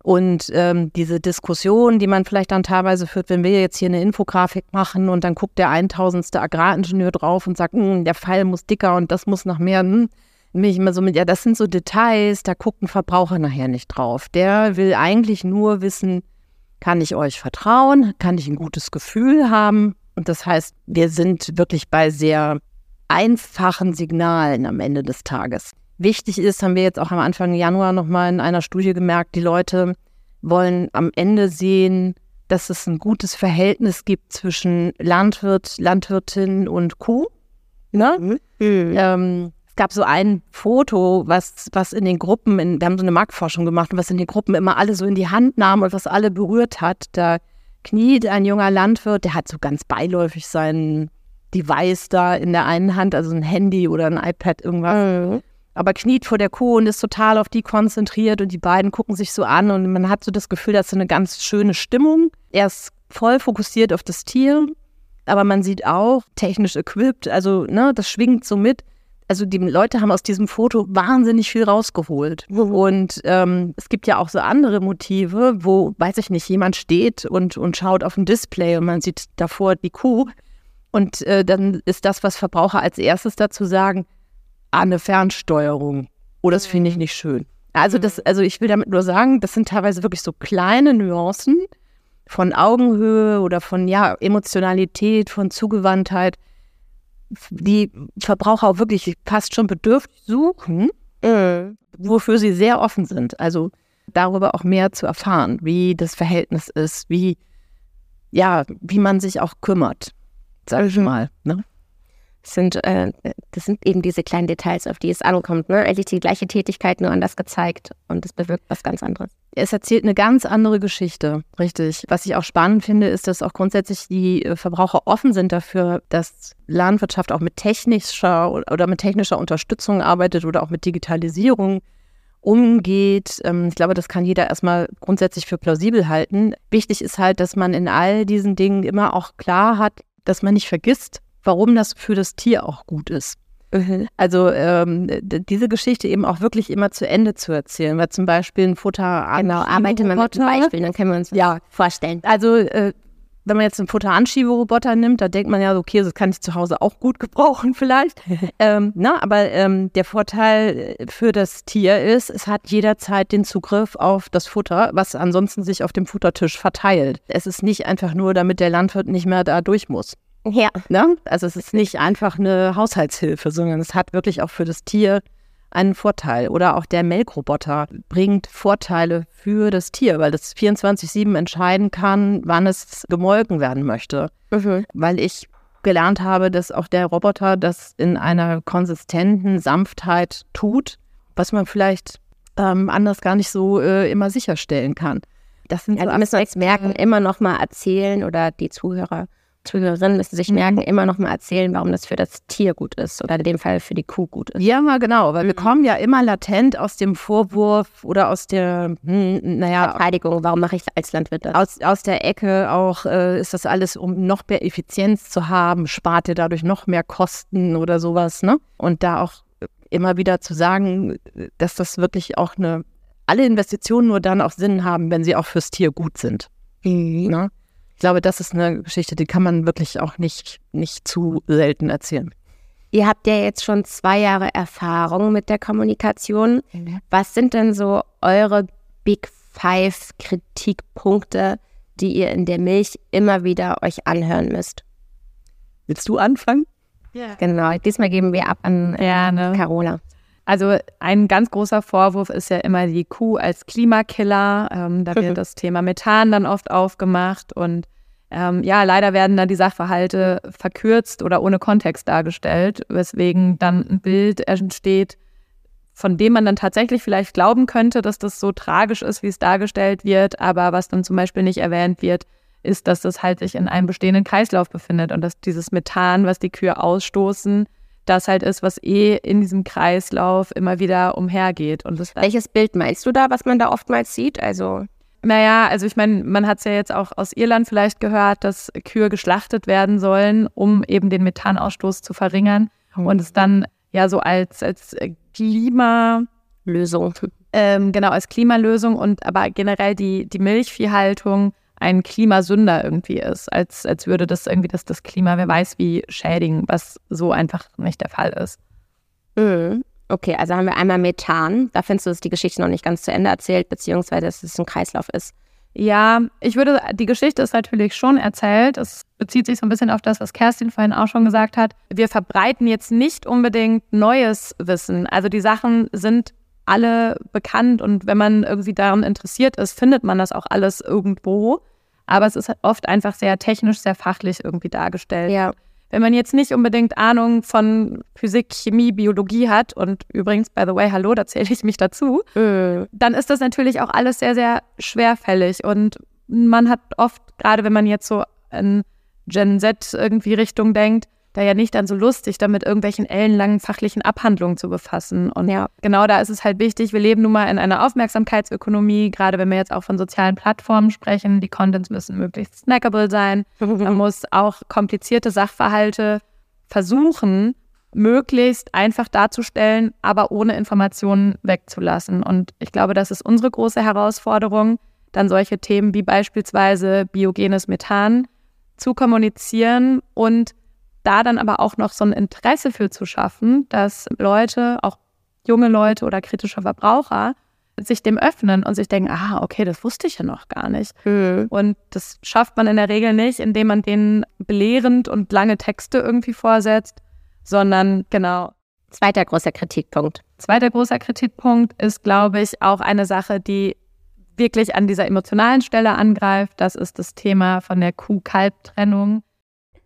Und ähm, diese Diskussion, die man vielleicht dann teilweise führt, wenn wir jetzt hier eine Infografik machen und dann guckt der 1000. Agraringenieur drauf und sagt, hm, der Pfeil muss dicker und das muss nach mehr. Hm, mich immer so mit, ja, das sind so Details, da guckt ein Verbraucher nachher nicht drauf. Der will eigentlich nur wissen, kann ich euch vertrauen? Kann ich ein gutes Gefühl haben? Und das heißt, wir sind wirklich bei sehr einfachen Signalen am Ende des Tages. Wichtig ist, haben wir jetzt auch am Anfang Januar nochmal in einer Studie gemerkt, die Leute wollen am Ende sehen, dass es ein gutes Verhältnis gibt zwischen Landwirt, Landwirtin und Kuh. Ne? Mhm. Ähm, gab so ein Foto, was, was in den Gruppen, in, wir haben so eine Marktforschung gemacht, was in den Gruppen immer alle so in die Hand nahm und was alle berührt hat. Da kniet ein junger Landwirt, der hat so ganz beiläufig sein Device da in der einen Hand, also ein Handy oder ein iPad, irgendwas. Mhm. Aber kniet vor der Kuh und ist total auf die konzentriert und die beiden gucken sich so an und man hat so das Gefühl, das ist eine ganz schöne Stimmung. Er ist voll fokussiert auf das Tier aber man sieht auch technisch equipped, also ne, das schwingt so mit. Also die Leute haben aus diesem Foto wahnsinnig viel rausgeholt. Mhm. Und ähm, es gibt ja auch so andere Motive, wo, weiß ich nicht, jemand steht und, und schaut auf ein Display und man sieht davor die Kuh. Und äh, dann ist das, was Verbraucher als erstes dazu sagen, ah, eine Fernsteuerung. Oh, das finde ich nicht schön. Also das, also ich will damit nur sagen, das sind teilweise wirklich so kleine Nuancen von Augenhöhe oder von ja, Emotionalität, von Zugewandtheit, die Verbraucher auch wirklich fast schon bedürftig suchen, Mhm. wofür sie sehr offen sind. Also darüber auch mehr zu erfahren, wie das Verhältnis ist, wie ja, wie man sich auch kümmert, sag ich mal. Ne? Sind, äh, das sind eben diese kleinen Details, auf die es ankommt. Ne? Eigentlich die gleiche Tätigkeit, nur anders gezeigt. Und es bewirkt was ganz anderes. Es erzählt eine ganz andere Geschichte, richtig. Was ich auch spannend finde, ist, dass auch grundsätzlich die äh, Verbraucher offen sind dafür, dass Landwirtschaft auch mit technischer oder mit technischer Unterstützung arbeitet oder auch mit Digitalisierung umgeht. Ähm, Ich glaube, das kann jeder erstmal grundsätzlich für plausibel halten. Wichtig ist halt, dass man in all diesen Dingen immer auch klar hat, dass man nicht vergisst, warum das für das Tier auch gut ist. Also ähm, diese Geschichte eben auch wirklich immer zu Ende zu erzählen, weil zum Beispiel ein Futter Genau, arbeite mal mit einem Beispiel, dann können wir uns Ja. vorstellen. Also äh, wenn man jetzt einen Futteranschiebroboter nimmt, da denkt man ja, okay, das kann ich zu Hause auch gut gebrauchen *laughs* vielleicht. *laughs* ähm, na, aber ähm, der Vorteil äh, für das Tier ist, es hat jederzeit den Zugriff auf das Futter, was ansonsten sich auf dem Futtertisch verteilt. Es ist nicht einfach nur, damit der Landwirt nicht mehr da durch muss. Ja, Ne? Also es ist nicht einfach eine Haushaltshilfe, sondern es hat wirklich auch für das Tier einen Vorteil. Oder auch der Melkroboter bringt Vorteile für das Tier, weil das 24-7 entscheiden kann, wann es gemolken werden möchte. Weil ich gelernt habe, dass auch der Roboter das in einer konsistenten Sanftheit tut, was man vielleicht ähm, anders gar nicht so äh, immer sicherstellen kann. Das sind ja so wir müssen uns merken, immer noch mal erzählen oder die Zuhörer, Zuhörerinnen müssen sich merken, immer noch mal erzählen, warum das für das Tier gut ist oder in dem Fall für die Kuh gut ist. Ja, mal genau, weil wir Mhm. kommen ja immer latent aus dem Vorwurf oder aus der, hm, naja, Verteidigung, warum mache ich als Landwirt das? aus, aus der Ecke auch, äh, ist das alles, um noch mehr Effizienz zu haben, spart ihr dadurch noch mehr Kosten oder sowas, ne? Und da auch immer wieder zu sagen, dass das wirklich auch eine, alle Investitionen nur dann auch Sinn haben, wenn sie auch fürs Tier gut sind. Ne? Ich glaube, das ist eine Geschichte, die kann man wirklich auch nicht, nicht zu selten erzählen. Ihr habt ja jetzt schon zwei Jahre Erfahrung mit der Kommunikation. Was sind denn so eure Big Five Kritikpunkte, die ihr in der Milch immer wieder euch anhören müsst? Willst du anfangen? Genau, diesmal geben wir ab an äh, Ja, ne? Carola. Also ein ganz großer Vorwurf ist ja immer die Kuh als Klimakiller. Ähm, da wird *laughs* das Thema Methan dann oft aufgemacht und ähm, ja, leider werden dann die Sachverhalte verkürzt oder ohne Kontext dargestellt, weswegen dann ein Bild entsteht, von dem man dann tatsächlich vielleicht glauben könnte, dass das so tragisch ist, wie es dargestellt wird, aber was dann zum Beispiel nicht erwähnt wird, ist, dass das halt sich in einem bestehenden Kreislauf befindet und dass dieses Methan, was die Kühe ausstoßen, das halt ist, was eh in diesem Kreislauf immer wieder umhergeht. Und Welches Bild meinst du da, was man da oftmals sieht? Also, naja, also ich meine, man hat es ja jetzt auch aus Irland vielleicht gehört, dass Kühe geschlachtet werden sollen, um eben den Methanausstoß zu verringern. Und es dann ja so als, als äh, Klima, Lösung. ähm, genau, als Klimalösung und aber generell die, die Milchviehhaltung ein Klimasünder irgendwie ist, als, als würde das irgendwie das, das Klima, wer weiß wie, schädigen, was so einfach nicht der Fall ist. Mhm. Okay, also haben wir einmal Methan. Da findest du, dass die Geschichte noch nicht ganz zu Ende erzählt, beziehungsweise dass es ein Kreislauf ist. Ja, ich würde, die Geschichte ist natürlich schon erzählt. Es bezieht sich so ein bisschen auf das, was Kerstin vorhin auch schon gesagt hat. Wir verbreiten jetzt nicht unbedingt neues Wissen. Also die Sachen sind alle bekannt und wenn man irgendwie daran interessiert ist, findet man das auch alles irgendwo. Aber es ist oft einfach sehr technisch, sehr fachlich irgendwie dargestellt. Ja. Wenn man jetzt nicht unbedingt Ahnung von Physik, Chemie, Biologie hat und übrigens, by the way, hallo, da zähle ich mich dazu, Mhm. dann ist das natürlich auch alles sehr, sehr schwerfällig. Und man hat oft, gerade wenn man jetzt so in Gen Z irgendwie Richtung denkt, da ja nicht dann so lustig, damit irgendwelchen ellenlangen fachlichen Abhandlungen zu befassen. Und ja. genau da ist es halt wichtig, wir leben nun mal in einer Aufmerksamkeitsökonomie, gerade wenn wir jetzt auch von sozialen Plattformen sprechen. Die Contents müssen möglichst snackable sein. *laughs* Man muss auch komplizierte Sachverhalte versuchen, möglichst einfach darzustellen, aber ohne Informationen wegzulassen. Und ich glaube, das ist unsere große Herausforderung, dann solche Themen wie beispielsweise biogenes Methan zu kommunizieren und da dann aber auch noch so ein Interesse für zu schaffen, dass Leute, auch junge Leute oder kritische Verbraucher, sich dem öffnen und sich denken, ah, okay, das wusste ich ja noch gar nicht. Mhm. Und das schafft man in der Regel nicht, indem man denen belehrend und lange Texte irgendwie vorsetzt, sondern genau. Zweiter großer Kritikpunkt. Zweiter großer Kritikpunkt ist, glaube ich, auch eine Sache, die wirklich an dieser emotionalen Stelle angreift. Das ist das Thema von der Kuh-Kalb-Trennung.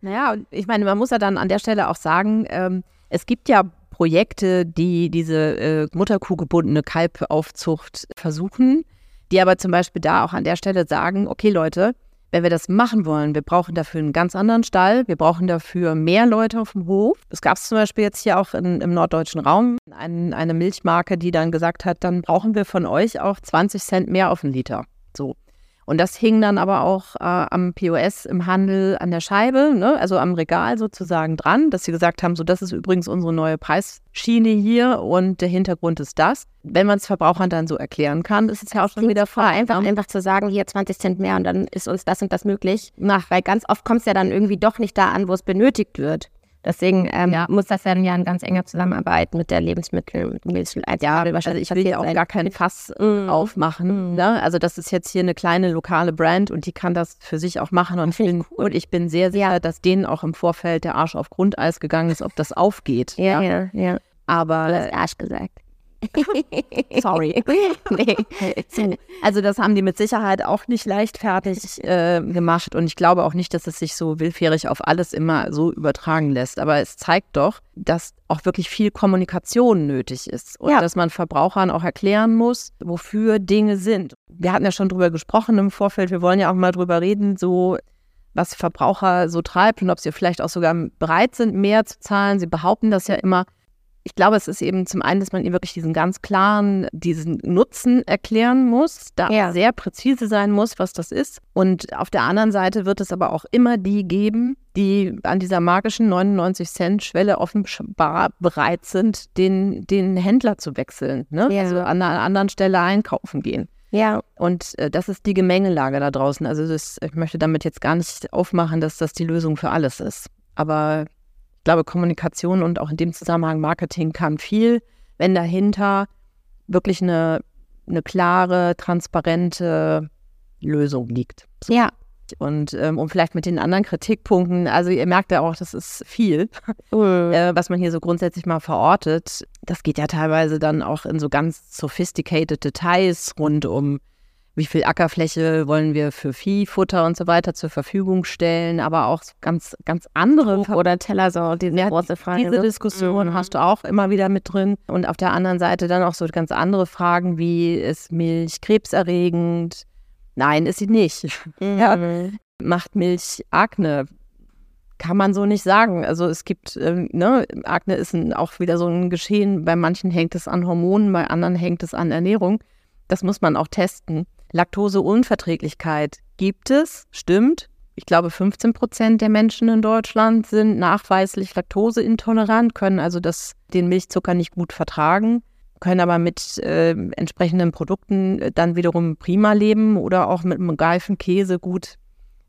Naja, ich meine, man muss ja dann an der Stelle auch sagen, ähm, es gibt ja Projekte, die diese äh, Mutterkuh gebundene Kalbaufzucht versuchen, die aber zum Beispiel da auch an der Stelle sagen, okay Leute, wenn wir das machen wollen, wir brauchen dafür einen ganz anderen Stall, wir brauchen dafür mehr Leute auf dem Hof. Es gab zum Beispiel jetzt hier auch in, im norddeutschen Raum ein, eine Milchmarke, die dann gesagt hat, dann brauchen wir von euch auch 20 Cent mehr auf den Liter. So. Und das hing dann aber auch äh, am POS im Handel an der Scheibe, ne? also am Regal sozusagen dran, dass sie gesagt haben, so das ist übrigens unsere neue Preisschiene hier und der Hintergrund ist das. Wenn man es Verbrauchern dann so erklären kann, ist es ja auch schon wieder vor. Einfach, einfach zu sagen, hier 20 Cent mehr und dann ist uns das und das möglich. Nach, weil ganz oft kommt es ja dann irgendwie doch nicht da an, wo es benötigt wird. Deswegen ähm, ja. muss das dann ja in ganz enger Zusammenarbeit mit der Lebensmittel, Lebensmittel ja, also ich will ja auch gar kein Fass mm. aufmachen. Mm. Ne? Also das ist jetzt hier eine kleine lokale Brand und die kann das für sich auch machen. Und, ich bin, cool. und ich bin sehr sicher, ja. dass denen auch im Vorfeld der Arsch auf Grundeis gegangen ist, ob das aufgeht. Ja, ja, ja. Aber. Du hast Arsch gesagt. Sorry. *laughs* nee. Also das haben die mit Sicherheit auch nicht leichtfertig äh, gemacht und ich glaube auch nicht, dass es sich so willfährig auf alles immer so übertragen lässt. Aber es zeigt doch, dass auch wirklich viel Kommunikation nötig ist und ja. dass man Verbrauchern auch erklären muss, wofür Dinge sind. Wir hatten ja schon drüber gesprochen im Vorfeld. Wir wollen ja auch mal drüber reden, so was Verbraucher so treibt und ob sie vielleicht auch sogar bereit sind, mehr zu zahlen. Sie behaupten das ja immer ich glaube, es ist eben zum einen, dass man ihr wirklich diesen ganz klaren, diesen Nutzen erklären muss, da ja. sehr präzise sein muss, was das ist. Und auf der anderen Seite wird es aber auch immer die geben, die an dieser magischen 99 Cent Schwelle offenbar bereit sind, den, den Händler zu wechseln. Ne? Ja. Also an einer anderen Stelle einkaufen gehen. Ja. Und äh, das ist die Gemengelage da draußen. Also das, ich möchte damit jetzt gar nicht aufmachen, dass das die Lösung für alles ist. Aber glaube, Kommunikation und auch in dem Zusammenhang Marketing kann viel, wenn dahinter wirklich eine, eine klare, transparente Lösung liegt. Ja. Und ähm, um vielleicht mit den anderen Kritikpunkten, also ihr merkt ja auch, das ist viel, mhm. äh, was man hier so grundsätzlich mal verortet. Das geht ja teilweise dann auch in so ganz sophisticated Details rund um wie viel Ackerfläche wollen wir für Viehfutter und so weiter zur Verfügung stellen, aber auch ganz, ganz andere. Buch oder Teller, so diese ja, große Frage. Diese Diskussion mhm. hast du auch immer wieder mit drin. Und auf der anderen Seite dann auch so ganz andere Fragen wie, ist Milch krebserregend? Nein, ist sie nicht. *laughs* Mhm. Ja. Macht Milch Akne? Kann man so nicht sagen. Also es gibt, äh, ne, Akne ist ein, auch wieder so ein Geschehen. Bei manchen hängt es an Hormonen, bei anderen hängt es an Ernährung. Das muss man auch testen. Laktoseunverträglichkeit gibt es, stimmt. Ich glaube, 15 Prozent der Menschen in Deutschland sind nachweislich laktoseintolerant, können also das, den Milchzucker nicht gut vertragen, können aber mit äh, entsprechenden Produkten äh, dann wiederum prima leben oder auch mit einem geifen Käse gut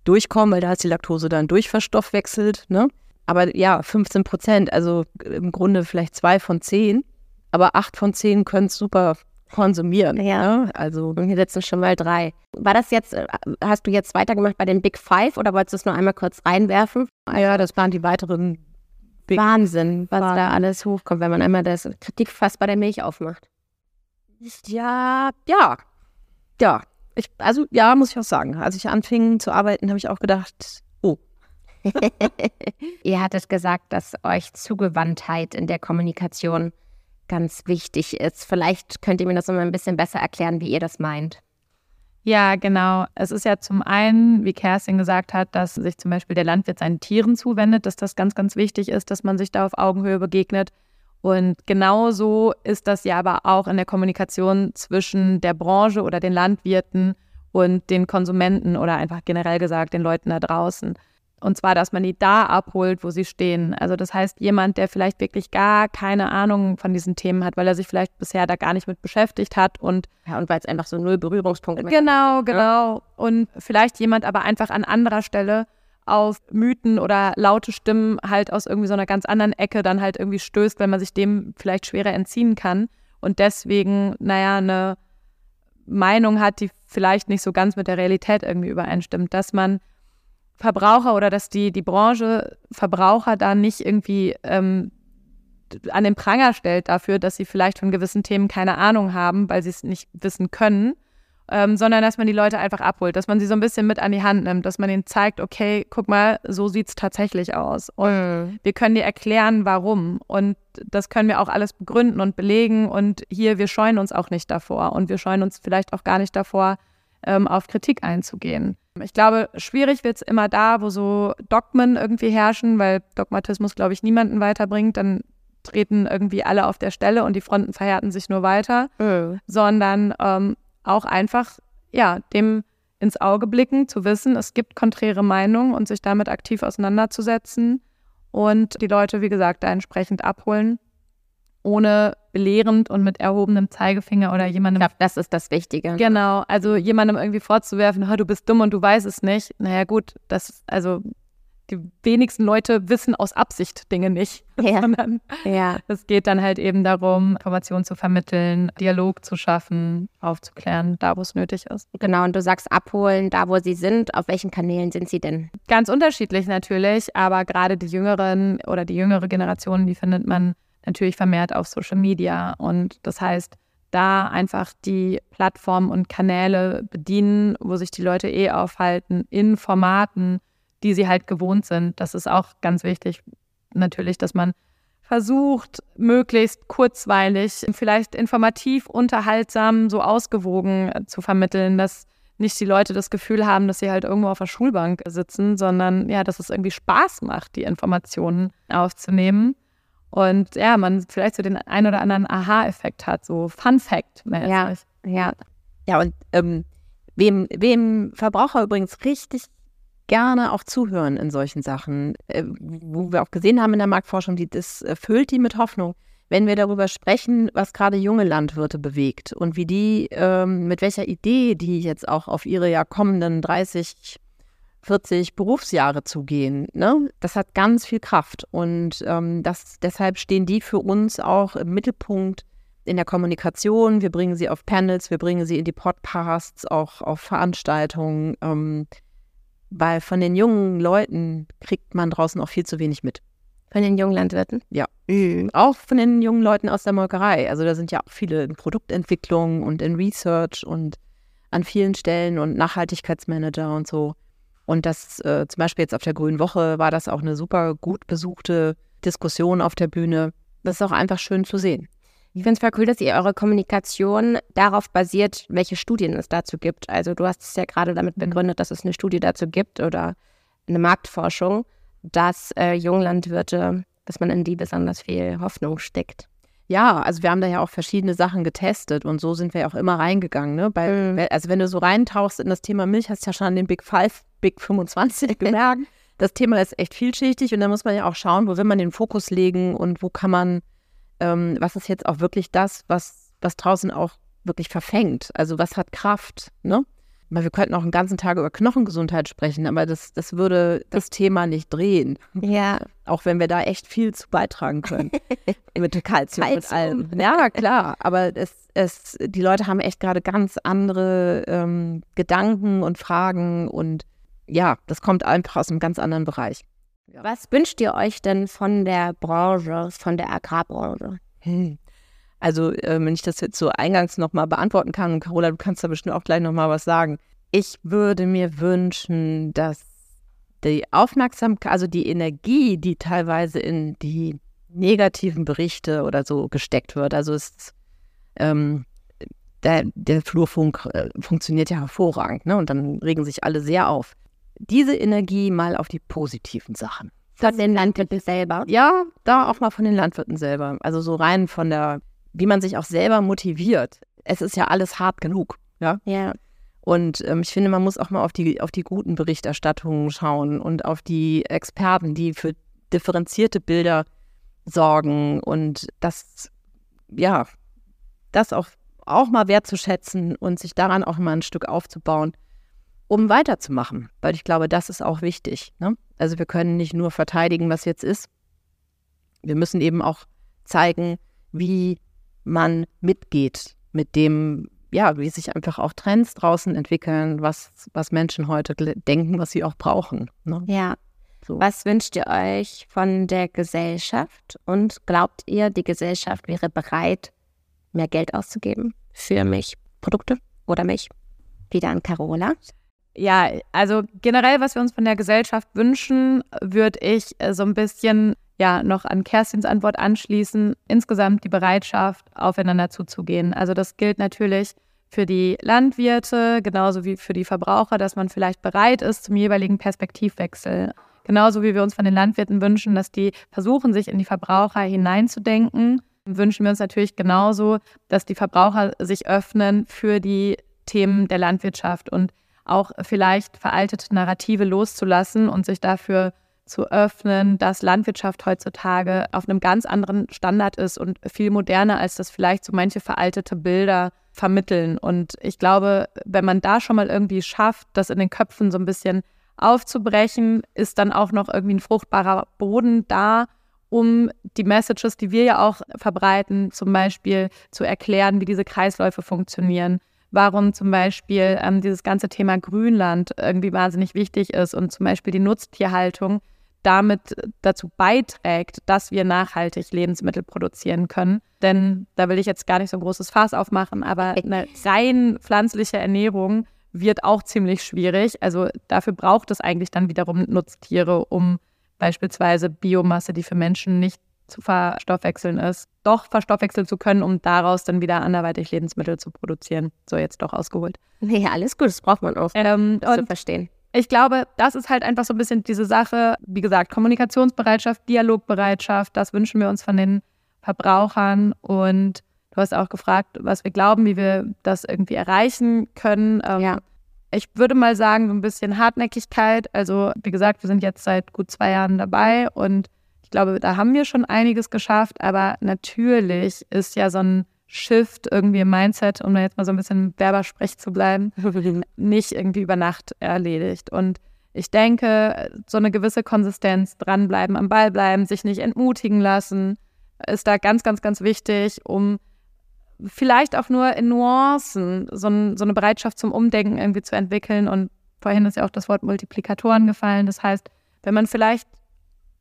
durchkommen, weil da ist die Laktose dann durchverstoffwechselt. Ne? Aber ja, 15 Prozent, also im Grunde vielleicht zwei von zehn, aber acht von zehn können es super konsumieren. Ja. Ne? Also hier sitzen schon mal drei. War das jetzt, äh, hast du jetzt weitergemacht bei den Big Five oder wolltest du es nur einmal kurz reinwerfen? Ja, das waren die weiteren Big Wahnsinn, was Wahnsinn. da alles hochkommt, wenn man einmal das Kritikfass bei der Milch aufmacht. Ja, ja, ja. Ich, also ja, muss ich auch sagen. Als ich anfing zu arbeiten, habe ich auch gedacht, oh. *laughs* Ihr hattet gesagt, dass euch Zugewandtheit in der Kommunikation ganz wichtig ist. Vielleicht könnt ihr mir das mal ein bisschen besser erklären, wie ihr das meint. Ja, genau. Es ist ja zum einen, wie Kerstin gesagt hat, dass sich zum Beispiel der Landwirt seinen Tieren zuwendet, dass das ganz, ganz wichtig ist, dass man sich da auf Augenhöhe begegnet. Und genauso ist das ja aber auch in der Kommunikation zwischen der Branche oder den Landwirten und den Konsumenten oder einfach generell gesagt den Leuten da draußen. Und zwar, dass man die da abholt, wo sie stehen. Also das heißt, jemand, der vielleicht wirklich gar keine Ahnung von diesen Themen hat, weil er sich vielleicht bisher da gar nicht mit beschäftigt hat und ja, und weil es einfach so null Berührungspunkte gibt. Genau, genau. Und vielleicht jemand aber einfach an anderer Stelle auf Mythen oder laute Stimmen halt aus irgendwie so einer ganz anderen Ecke dann halt irgendwie stößt, wenn man sich dem vielleicht schwerer entziehen kann und deswegen, naja, eine Meinung hat, die vielleicht nicht so ganz mit der Realität irgendwie übereinstimmt, dass man Verbraucher oder dass die, die Branche Verbraucher da nicht irgendwie ähm, an den Pranger stellt dafür, dass sie vielleicht von gewissen Themen keine Ahnung haben, weil sie es nicht wissen können, ähm, sondern dass man die Leute einfach abholt, dass man sie so ein bisschen mit an die Hand nimmt, dass man ihnen zeigt, okay, guck mal, so sieht es tatsächlich aus. Und mhm. wir können dir erklären, warum. Und das können wir auch alles begründen und belegen. Und hier, wir scheuen uns auch nicht davor. Und wir scheuen uns vielleicht auch gar nicht davor, ähm, auf Kritik einzugehen. Ich glaube, schwierig wird es immer da, wo so Dogmen irgendwie herrschen, weil Dogmatismus, glaube ich, niemanden weiterbringt. Dann treten irgendwie alle auf der Stelle und die Fronten verhärten sich nur weiter, mhm. sondern ähm, auch einfach, ja, dem ins Auge blicken, zu wissen, es gibt konträre Meinungen und sich damit aktiv auseinanderzusetzen und die Leute, wie gesagt, da entsprechend abholen ohne belehrend und mit erhobenem Zeigefinger oder jemandem. Ich glaube, das ist das Wichtige. Genau, also jemandem irgendwie vorzuwerfen, du bist dumm und du weißt es nicht. Naja, gut, das, also die wenigsten Leute wissen aus Absicht Dinge nicht, *laughs* ja. sondern ja. es geht dann halt eben darum, Informationen zu vermitteln, Dialog zu schaffen, aufzuklären, da wo es nötig ist. Genau, und du sagst abholen, da wo sie sind. Auf welchen Kanälen sind sie denn? Ganz unterschiedlich natürlich, aber gerade die Jüngeren oder die jüngere Generation, die findet man natürlich vermehrt auf Social Media. Und das heißt, da einfach die Plattformen und Kanäle bedienen, wo sich die Leute eh aufhalten, in Formaten, die sie halt gewohnt sind. Das ist auch ganz wichtig, natürlich, dass man versucht, möglichst kurzweilig, vielleicht informativ, unterhaltsam, so ausgewogen zu vermitteln, dass nicht die Leute das Gefühl haben, dass sie halt irgendwo auf der Schulbank sitzen, sondern ja, dass es irgendwie Spaß macht, die Informationen aufzunehmen. Und ja, man vielleicht so den ein oder anderen Aha-Effekt hat, so Fun Fact. Ja, ja. Ja, und ähm, wem, wem Verbraucher übrigens richtig gerne auch zuhören in solchen Sachen, äh, wo wir auch gesehen haben in der Marktforschung, die, das erfüllt die mit Hoffnung, wenn wir darüber sprechen, was gerade junge Landwirte bewegt und wie die, ähm, mit welcher Idee die jetzt auch auf ihre ja kommenden 30 40 Berufsjahre zu gehen. Ne? Das hat ganz viel Kraft und ähm, das, deshalb stehen die für uns auch im Mittelpunkt in der Kommunikation. Wir bringen sie auf Panels, wir bringen sie in die Podcasts, auch auf Veranstaltungen, ähm, weil von den jungen Leuten kriegt man draußen auch viel zu wenig mit. Von den jungen Landwirten? Ja. Mhm. Auch von den jungen Leuten aus der Molkerei. Also da sind ja auch viele in Produktentwicklung und in Research und an vielen Stellen und Nachhaltigkeitsmanager und so. Und das äh, zum Beispiel jetzt auf der Grünen Woche war das auch eine super gut besuchte Diskussion auf der Bühne. Das ist auch einfach schön zu sehen. Ich finde es voll cool, dass ihr eure Kommunikation darauf basiert, welche Studien es dazu gibt. Also du hast es ja gerade damit mhm. begründet, dass es eine Studie dazu gibt oder eine Marktforschung, dass äh, Junglandwirte, dass man in die besonders viel Hoffnung steckt. Ja, also wir haben da ja auch verschiedene Sachen getestet und so sind wir auch immer reingegangen. Ne? Bei, mhm. Also wenn du so reintauchst in das Thema Milch, hast du ja schon an den Big Five, Big 25 gemerkt. *laughs* das Thema ist echt vielschichtig und da muss man ja auch schauen, wo will man den Fokus legen und wo kann man, ähm, was ist jetzt auch wirklich das, was, was draußen auch wirklich verfängt. Also was hat Kraft, ne? Weil wir könnten auch einen ganzen Tag über Knochengesundheit sprechen, aber das, das würde das Thema nicht drehen. Ja. *laughs* Auch wenn wir da echt viel zu beitragen können. *laughs* mit Kalzium, mit allem. Ja, klar. Aber es, es, die Leute haben echt gerade ganz andere ähm, Gedanken und Fragen und ja, das kommt einfach aus einem ganz anderen Bereich. Ja. Was wünscht ihr euch denn von der Branche, von der Agrarbranche? Hm. Also, äh, wenn ich das jetzt so eingangs nochmal beantworten kann, und Carola, du kannst da bestimmt auch gleich nochmal was sagen. Ich würde mir wünschen, dass die Aufmerksamkeit, also die Energie, die teilweise in die negativen Berichte oder so gesteckt wird, also es, ähm, der, der Flurfunk äh, funktioniert ja hervorragend, ne? Und dann regen sich alle sehr auf. Diese Energie mal auf die positiven Sachen. Von den Landwirten selber. Ja, da auch mal von den Landwirten selber. Also so rein von der, wie man sich auch selber motiviert. Es ist ja alles hart genug. Ja. Ja. Und ähm, ich finde, man muss auch mal auf die, auf die guten Berichterstattungen schauen und auf die Experten, die für differenzierte Bilder sorgen und das, ja, das auch, auch mal wertzuschätzen und sich daran auch mal ein Stück aufzubauen, um weiterzumachen. Weil ich glaube, das ist auch wichtig. Ne? Also wir können nicht nur verteidigen, was jetzt ist. Wir müssen eben auch zeigen, wie man mitgeht mit dem, ja, wie sich einfach auch Trends draußen entwickeln, was, was Menschen heute denken, was sie auch brauchen. Ne? Ja. So. Was wünscht ihr euch von der Gesellschaft und glaubt ihr, die Gesellschaft wäre bereit, mehr Geld auszugeben für Milchprodukte oder Milch? Wieder an Carola. Ja, also generell, was wir uns von der Gesellschaft wünschen, würde ich äh, so ein bisschen ja noch an Kerstins Antwort anschließen. Insgesamt die Bereitschaft, aufeinander zuzugehen. Also das gilt natürlich für die Landwirte genauso wie für die Verbraucher, dass man vielleicht bereit ist zum jeweiligen Perspektivwechsel. Genauso wie wir uns von den Landwirten wünschen, dass die versuchen, sich in die Verbraucher hineinzudenken, wünschen wir uns natürlich genauso, dass die Verbraucher sich öffnen für die Themen der Landwirtschaft und auch vielleicht veraltete Narrative loszulassen und sich dafür zu öffnen, dass Landwirtschaft heutzutage auf einem ganz anderen Standard ist und viel moderner, als das vielleicht so manche veraltete Bilder vermitteln. Und ich glaube, wenn man da schon mal irgendwie schafft, das in den Köpfen so ein bisschen aufzubrechen, ist dann auch noch irgendwie ein fruchtbarer Boden da, um die Messages, die wir ja auch verbreiten, zum Beispiel zu erklären, wie diese Kreisläufe funktionieren warum zum Beispiel ähm, dieses ganze Thema Grünland irgendwie wahnsinnig wichtig ist und zum Beispiel die Nutztierhaltung damit dazu beiträgt, dass wir nachhaltig Lebensmittel produzieren können. Denn da will ich jetzt gar nicht so ein großes Fass aufmachen, aber eine rein pflanzliche Ernährung wird auch ziemlich schwierig. Also dafür braucht es eigentlich dann wiederum Nutztiere, um beispielsweise Biomasse, die für Menschen nicht zu verstoffwechseln ist, doch verstoffwechseln zu können, um daraus dann wieder anderweitig Lebensmittel zu produzieren. So jetzt doch ausgeholt. Nee, alles gut, das braucht man auch, ähm, das zu verstehen. Ich glaube, das ist halt einfach so ein bisschen diese Sache, wie gesagt, Kommunikationsbereitschaft, Dialogbereitschaft, das wünschen wir uns von den Verbrauchern. Und du hast auch gefragt, was wir glauben, wie wir das irgendwie erreichen können. Ähm, ja. Ich würde mal sagen, so ein bisschen Hartnäckigkeit. Also, wie gesagt, wir sind jetzt seit gut zwei Jahren dabei und glaube, da haben wir schon einiges geschafft, aber natürlich ist ja so ein Shift irgendwie im Mindset, um da jetzt mal so ein bisschen Werbersprech zu bleiben, *laughs* nicht irgendwie über Nacht erledigt. Und ich denke, so eine gewisse Konsistenz, dranbleiben, am Ball bleiben, sich nicht entmutigen lassen, ist da ganz, ganz, ganz wichtig, um vielleicht auch nur in Nuancen so, ein, so eine Bereitschaft zum Umdenken irgendwie zu entwickeln. Und vorhin ist ja auch das Wort Multiplikatoren gefallen. Das heißt, wenn man vielleicht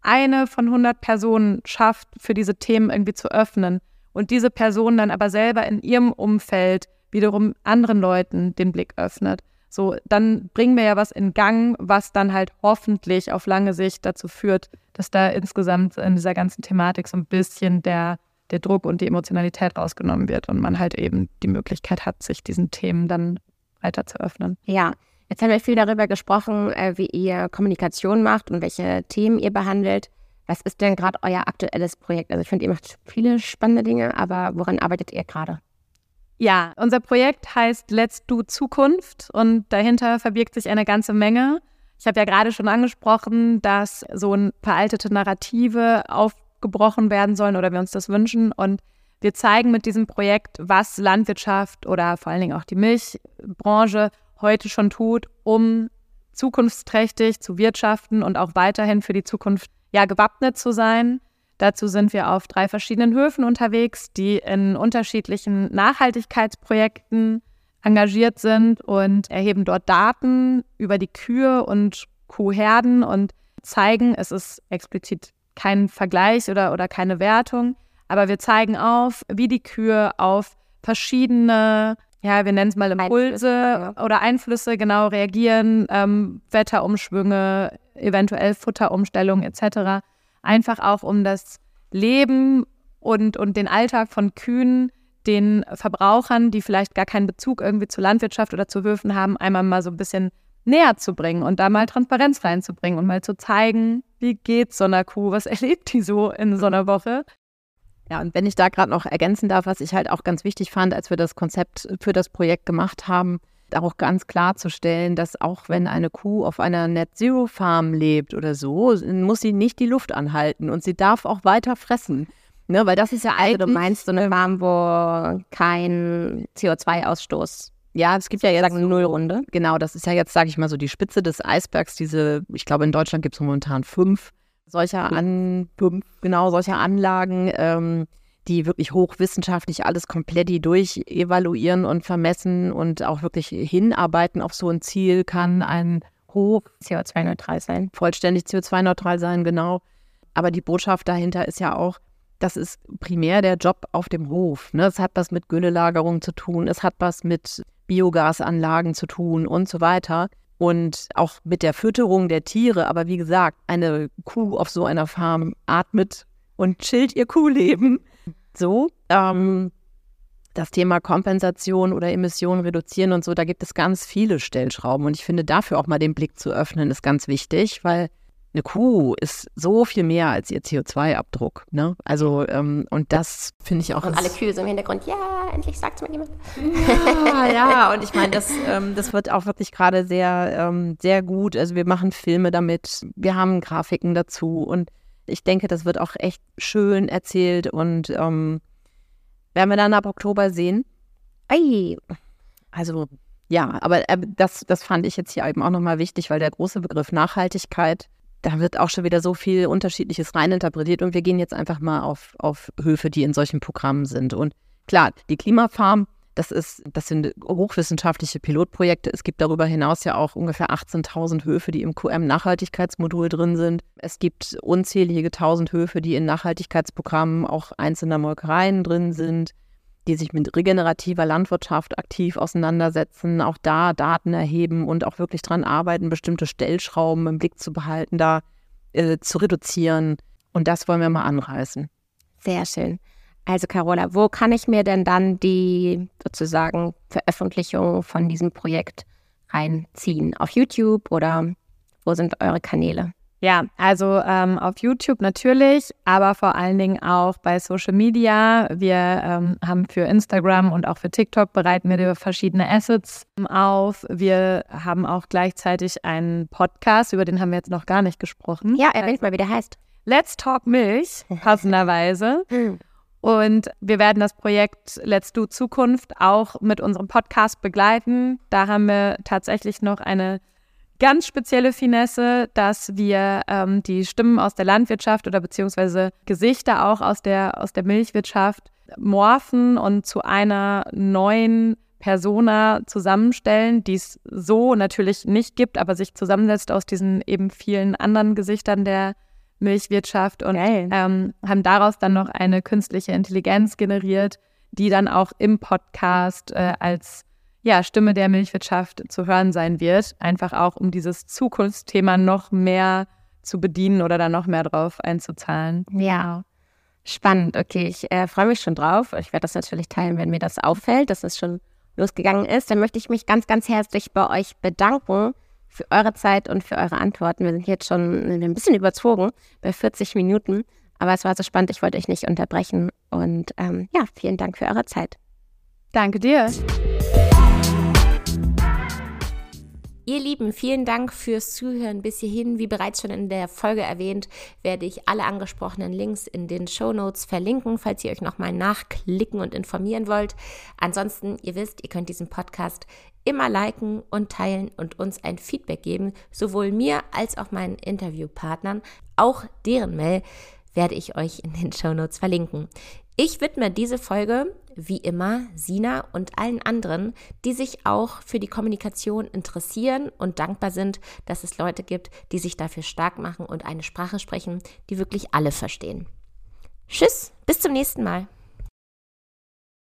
eine von 100 Personen schafft, für diese Themen irgendwie zu öffnen und diese Person dann aber selber in ihrem Umfeld wiederum anderen Leuten den Blick öffnet, so dann bringen wir ja was in Gang, was dann halt hoffentlich auf lange Sicht dazu führt, dass da insgesamt in dieser ganzen Thematik so ein bisschen der, der Druck und die Emotionalität rausgenommen wird und man halt eben die Möglichkeit hat, sich diesen Themen dann weiter zu öffnen. Ja, Jetzt haben wir viel darüber gesprochen, äh, wie ihr Kommunikation macht und welche Themen ihr behandelt. Was ist denn gerade euer aktuelles Projekt? Also ich finde, ihr macht viele spannende Dinge, aber woran arbeitet ihr gerade? Ja, unser Projekt heißt Let's Do Zukunft und dahinter verbirgt sich eine ganze Menge. Ich habe ja gerade schon angesprochen, dass so ein veraltete Narrative aufgebrochen werden sollen oder wir uns das wünschen. Und wir zeigen mit diesem Projekt, was Landwirtschaft oder vor allen Dingen auch die Milchbranche heute schon tut, um zukunftsträchtig zu wirtschaften und auch weiterhin für die Zukunft ja gewappnet zu sein. Dazu sind wir auf drei verschiedenen Höfen unterwegs, die in unterschiedlichen Nachhaltigkeitsprojekten engagiert sind und erheben dort Daten über die Kühe und Kuhherden und zeigen, es ist explizit kein Vergleich oder, oder keine Wertung, aber wir zeigen auf, wie die Kühe auf verschiedene ja, wir nennen es mal Impulse Einflüsse, oder Einflüsse genau reagieren, ähm, Wetterumschwünge, eventuell Futterumstellungen etc. Einfach auch um das Leben und, und den Alltag von Kühen den Verbrauchern, die vielleicht gar keinen Bezug irgendwie zur Landwirtschaft oder zu Höfen haben, einmal mal so ein bisschen näher zu bringen und da mal Transparenz reinzubringen und mal zu zeigen, wie geht so einer Kuh, was *laughs* erlebt die so in so einer Woche. Ja, und wenn ich da gerade noch ergänzen darf, was ich halt auch ganz wichtig fand, als wir das Konzept für das Projekt gemacht haben, auch ganz klarzustellen, dass auch wenn eine Kuh auf einer Net Zero Farm lebt oder so, muss sie nicht die Luft anhalten und sie darf auch weiter fressen. Ne, weil das ist ja eigentlich. Also du meinst so eine Farm, wo kein CO2-Ausstoß ja, es gibt ja jetzt eine Nullrunde. Genau, das ist ja jetzt, sage ich mal, so die Spitze des Eisbergs. Diese, ich glaube, in Deutschland gibt es momentan fünf solcher an, genau solcher Anlagen, ähm, die wirklich hochwissenschaftlich alles komplett durchevaluieren und vermessen und auch wirklich hinarbeiten auf so ein Ziel. Kann ein hoch CO2-neutral sein, vollständig CO2-neutral sein, genau. Aber die Botschaft dahinter ist ja auch, das ist primär der Job auf dem Hof. Ne? Es hat was mit Güllelagerung zu tun, es hat was mit Biogasanlagen zu tun und so weiter. Und auch mit der Fütterung der Tiere. Aber wie gesagt, eine Kuh auf so einer Farm atmet und chillt ihr Kuhleben. So, ähm, das Thema Kompensation oder Emissionen reduzieren und so, da gibt es ganz viele Stellschrauben. Und ich finde, dafür auch mal den Blick zu öffnen, ist ganz wichtig, weil eine Kuh ist so viel mehr als ihr CO2-Abdruck. Ne? Also, ähm, und das finde ich auch. Und alle Kühe so im Hintergrund, ja, endlich sagt es mir jemand. Ja, *laughs* ja, und ich meine, das, ähm, das wird auch wirklich gerade sehr, ähm, sehr gut. Also, wir machen Filme damit, wir haben Grafiken dazu und ich denke, das wird auch echt schön erzählt und ähm, werden wir dann ab Oktober sehen. Ei. Also, ja, aber äh, das, das fand ich jetzt hier eben auch nochmal wichtig, weil der große Begriff Nachhaltigkeit da wird auch schon wieder so viel Unterschiedliches reininterpretiert und wir gehen jetzt einfach mal auf, auf Höfe, die in solchen Programmen sind. Und klar, die Klimafarm, das ist, das sind hochwissenschaftliche Pilotprojekte. Es gibt darüber hinaus ja auch ungefähr 18.000 Höfe, die im QM-Nachhaltigkeitsmodul drin sind. Es gibt unzählige tausend Höfe, die in Nachhaltigkeitsprogrammen auch einzelner Molkereien drin sind die sich mit regenerativer Landwirtschaft aktiv auseinandersetzen, auch da Daten erheben und auch wirklich daran arbeiten, bestimmte Stellschrauben im Blick zu behalten, da äh, zu reduzieren. Und das wollen wir mal anreißen. Sehr schön. Also Carola, wo kann ich mir denn dann die sozusagen Veröffentlichung von diesem Projekt reinziehen? Auf YouTube oder wo sind eure Kanäle? Ja, also ähm, auf YouTube natürlich, aber vor allen Dingen auch bei Social Media. Wir ähm, haben für Instagram und auch für TikTok bereiten wir verschiedene Assets auf. Wir haben auch gleichzeitig einen Podcast, über den haben wir jetzt noch gar nicht gesprochen. Ja, erwähnt mal, wie der heißt. Let's Talk Milch, passenderweise. *laughs* Hm. Und wir werden das Projekt Let's Do Zukunft auch mit unserem Podcast begleiten. Da haben wir tatsächlich noch eine ganz spezielle Finesse, dass wir ähm, die Stimmen aus der Landwirtschaft oder beziehungsweise Gesichter auch aus der, aus der Milchwirtschaft morphen und zu einer neuen Persona zusammenstellen, die es so natürlich nicht gibt, aber sich zusammensetzt aus diesen eben vielen anderen Gesichtern der Milchwirtschaft und ähm, haben daraus dann noch eine künstliche Intelligenz generiert, die dann auch im Podcast äh, als ja, Stimme der Milchwirtschaft zu hören sein wird. Einfach auch, um dieses Zukunftsthema noch mehr zu bedienen oder da noch mehr drauf einzuzahlen. Ja, spannend. Okay, ich äh, freue mich schon drauf. Ich werde das natürlich teilen, wenn mir das auffällt, dass es schon losgegangen ist. Dann möchte ich mich ganz, ganz herzlich bei euch bedanken für eure Zeit und für eure Antworten. Wir sind jetzt schon ein bisschen überzogen bei 40 Minuten, aber es war so spannend. Ich wollte euch nicht unterbrechen. Und ähm, ja, vielen Dank für eure Zeit. Danke dir. Ihr Lieben, vielen Dank fürs Zuhören bis hierhin. Wie bereits schon in der Folge erwähnt, werde ich alle angesprochenen Links in den Show Notes verlinken, falls ihr euch nochmal nachklicken und informieren wollt. Ansonsten, ihr wisst, ihr könnt diesen Podcast immer liken und teilen und uns ein Feedback geben, sowohl mir als auch meinen Interviewpartnern. Auch deren Mail werde ich euch in den Show Notes verlinken. Ich widme diese Folge wie immer Sina und allen anderen, die sich auch für die Kommunikation interessieren und dankbar sind, dass es Leute gibt, die sich dafür stark machen und eine Sprache sprechen, die wirklich alle verstehen. Tschüss, bis zum nächsten Mal.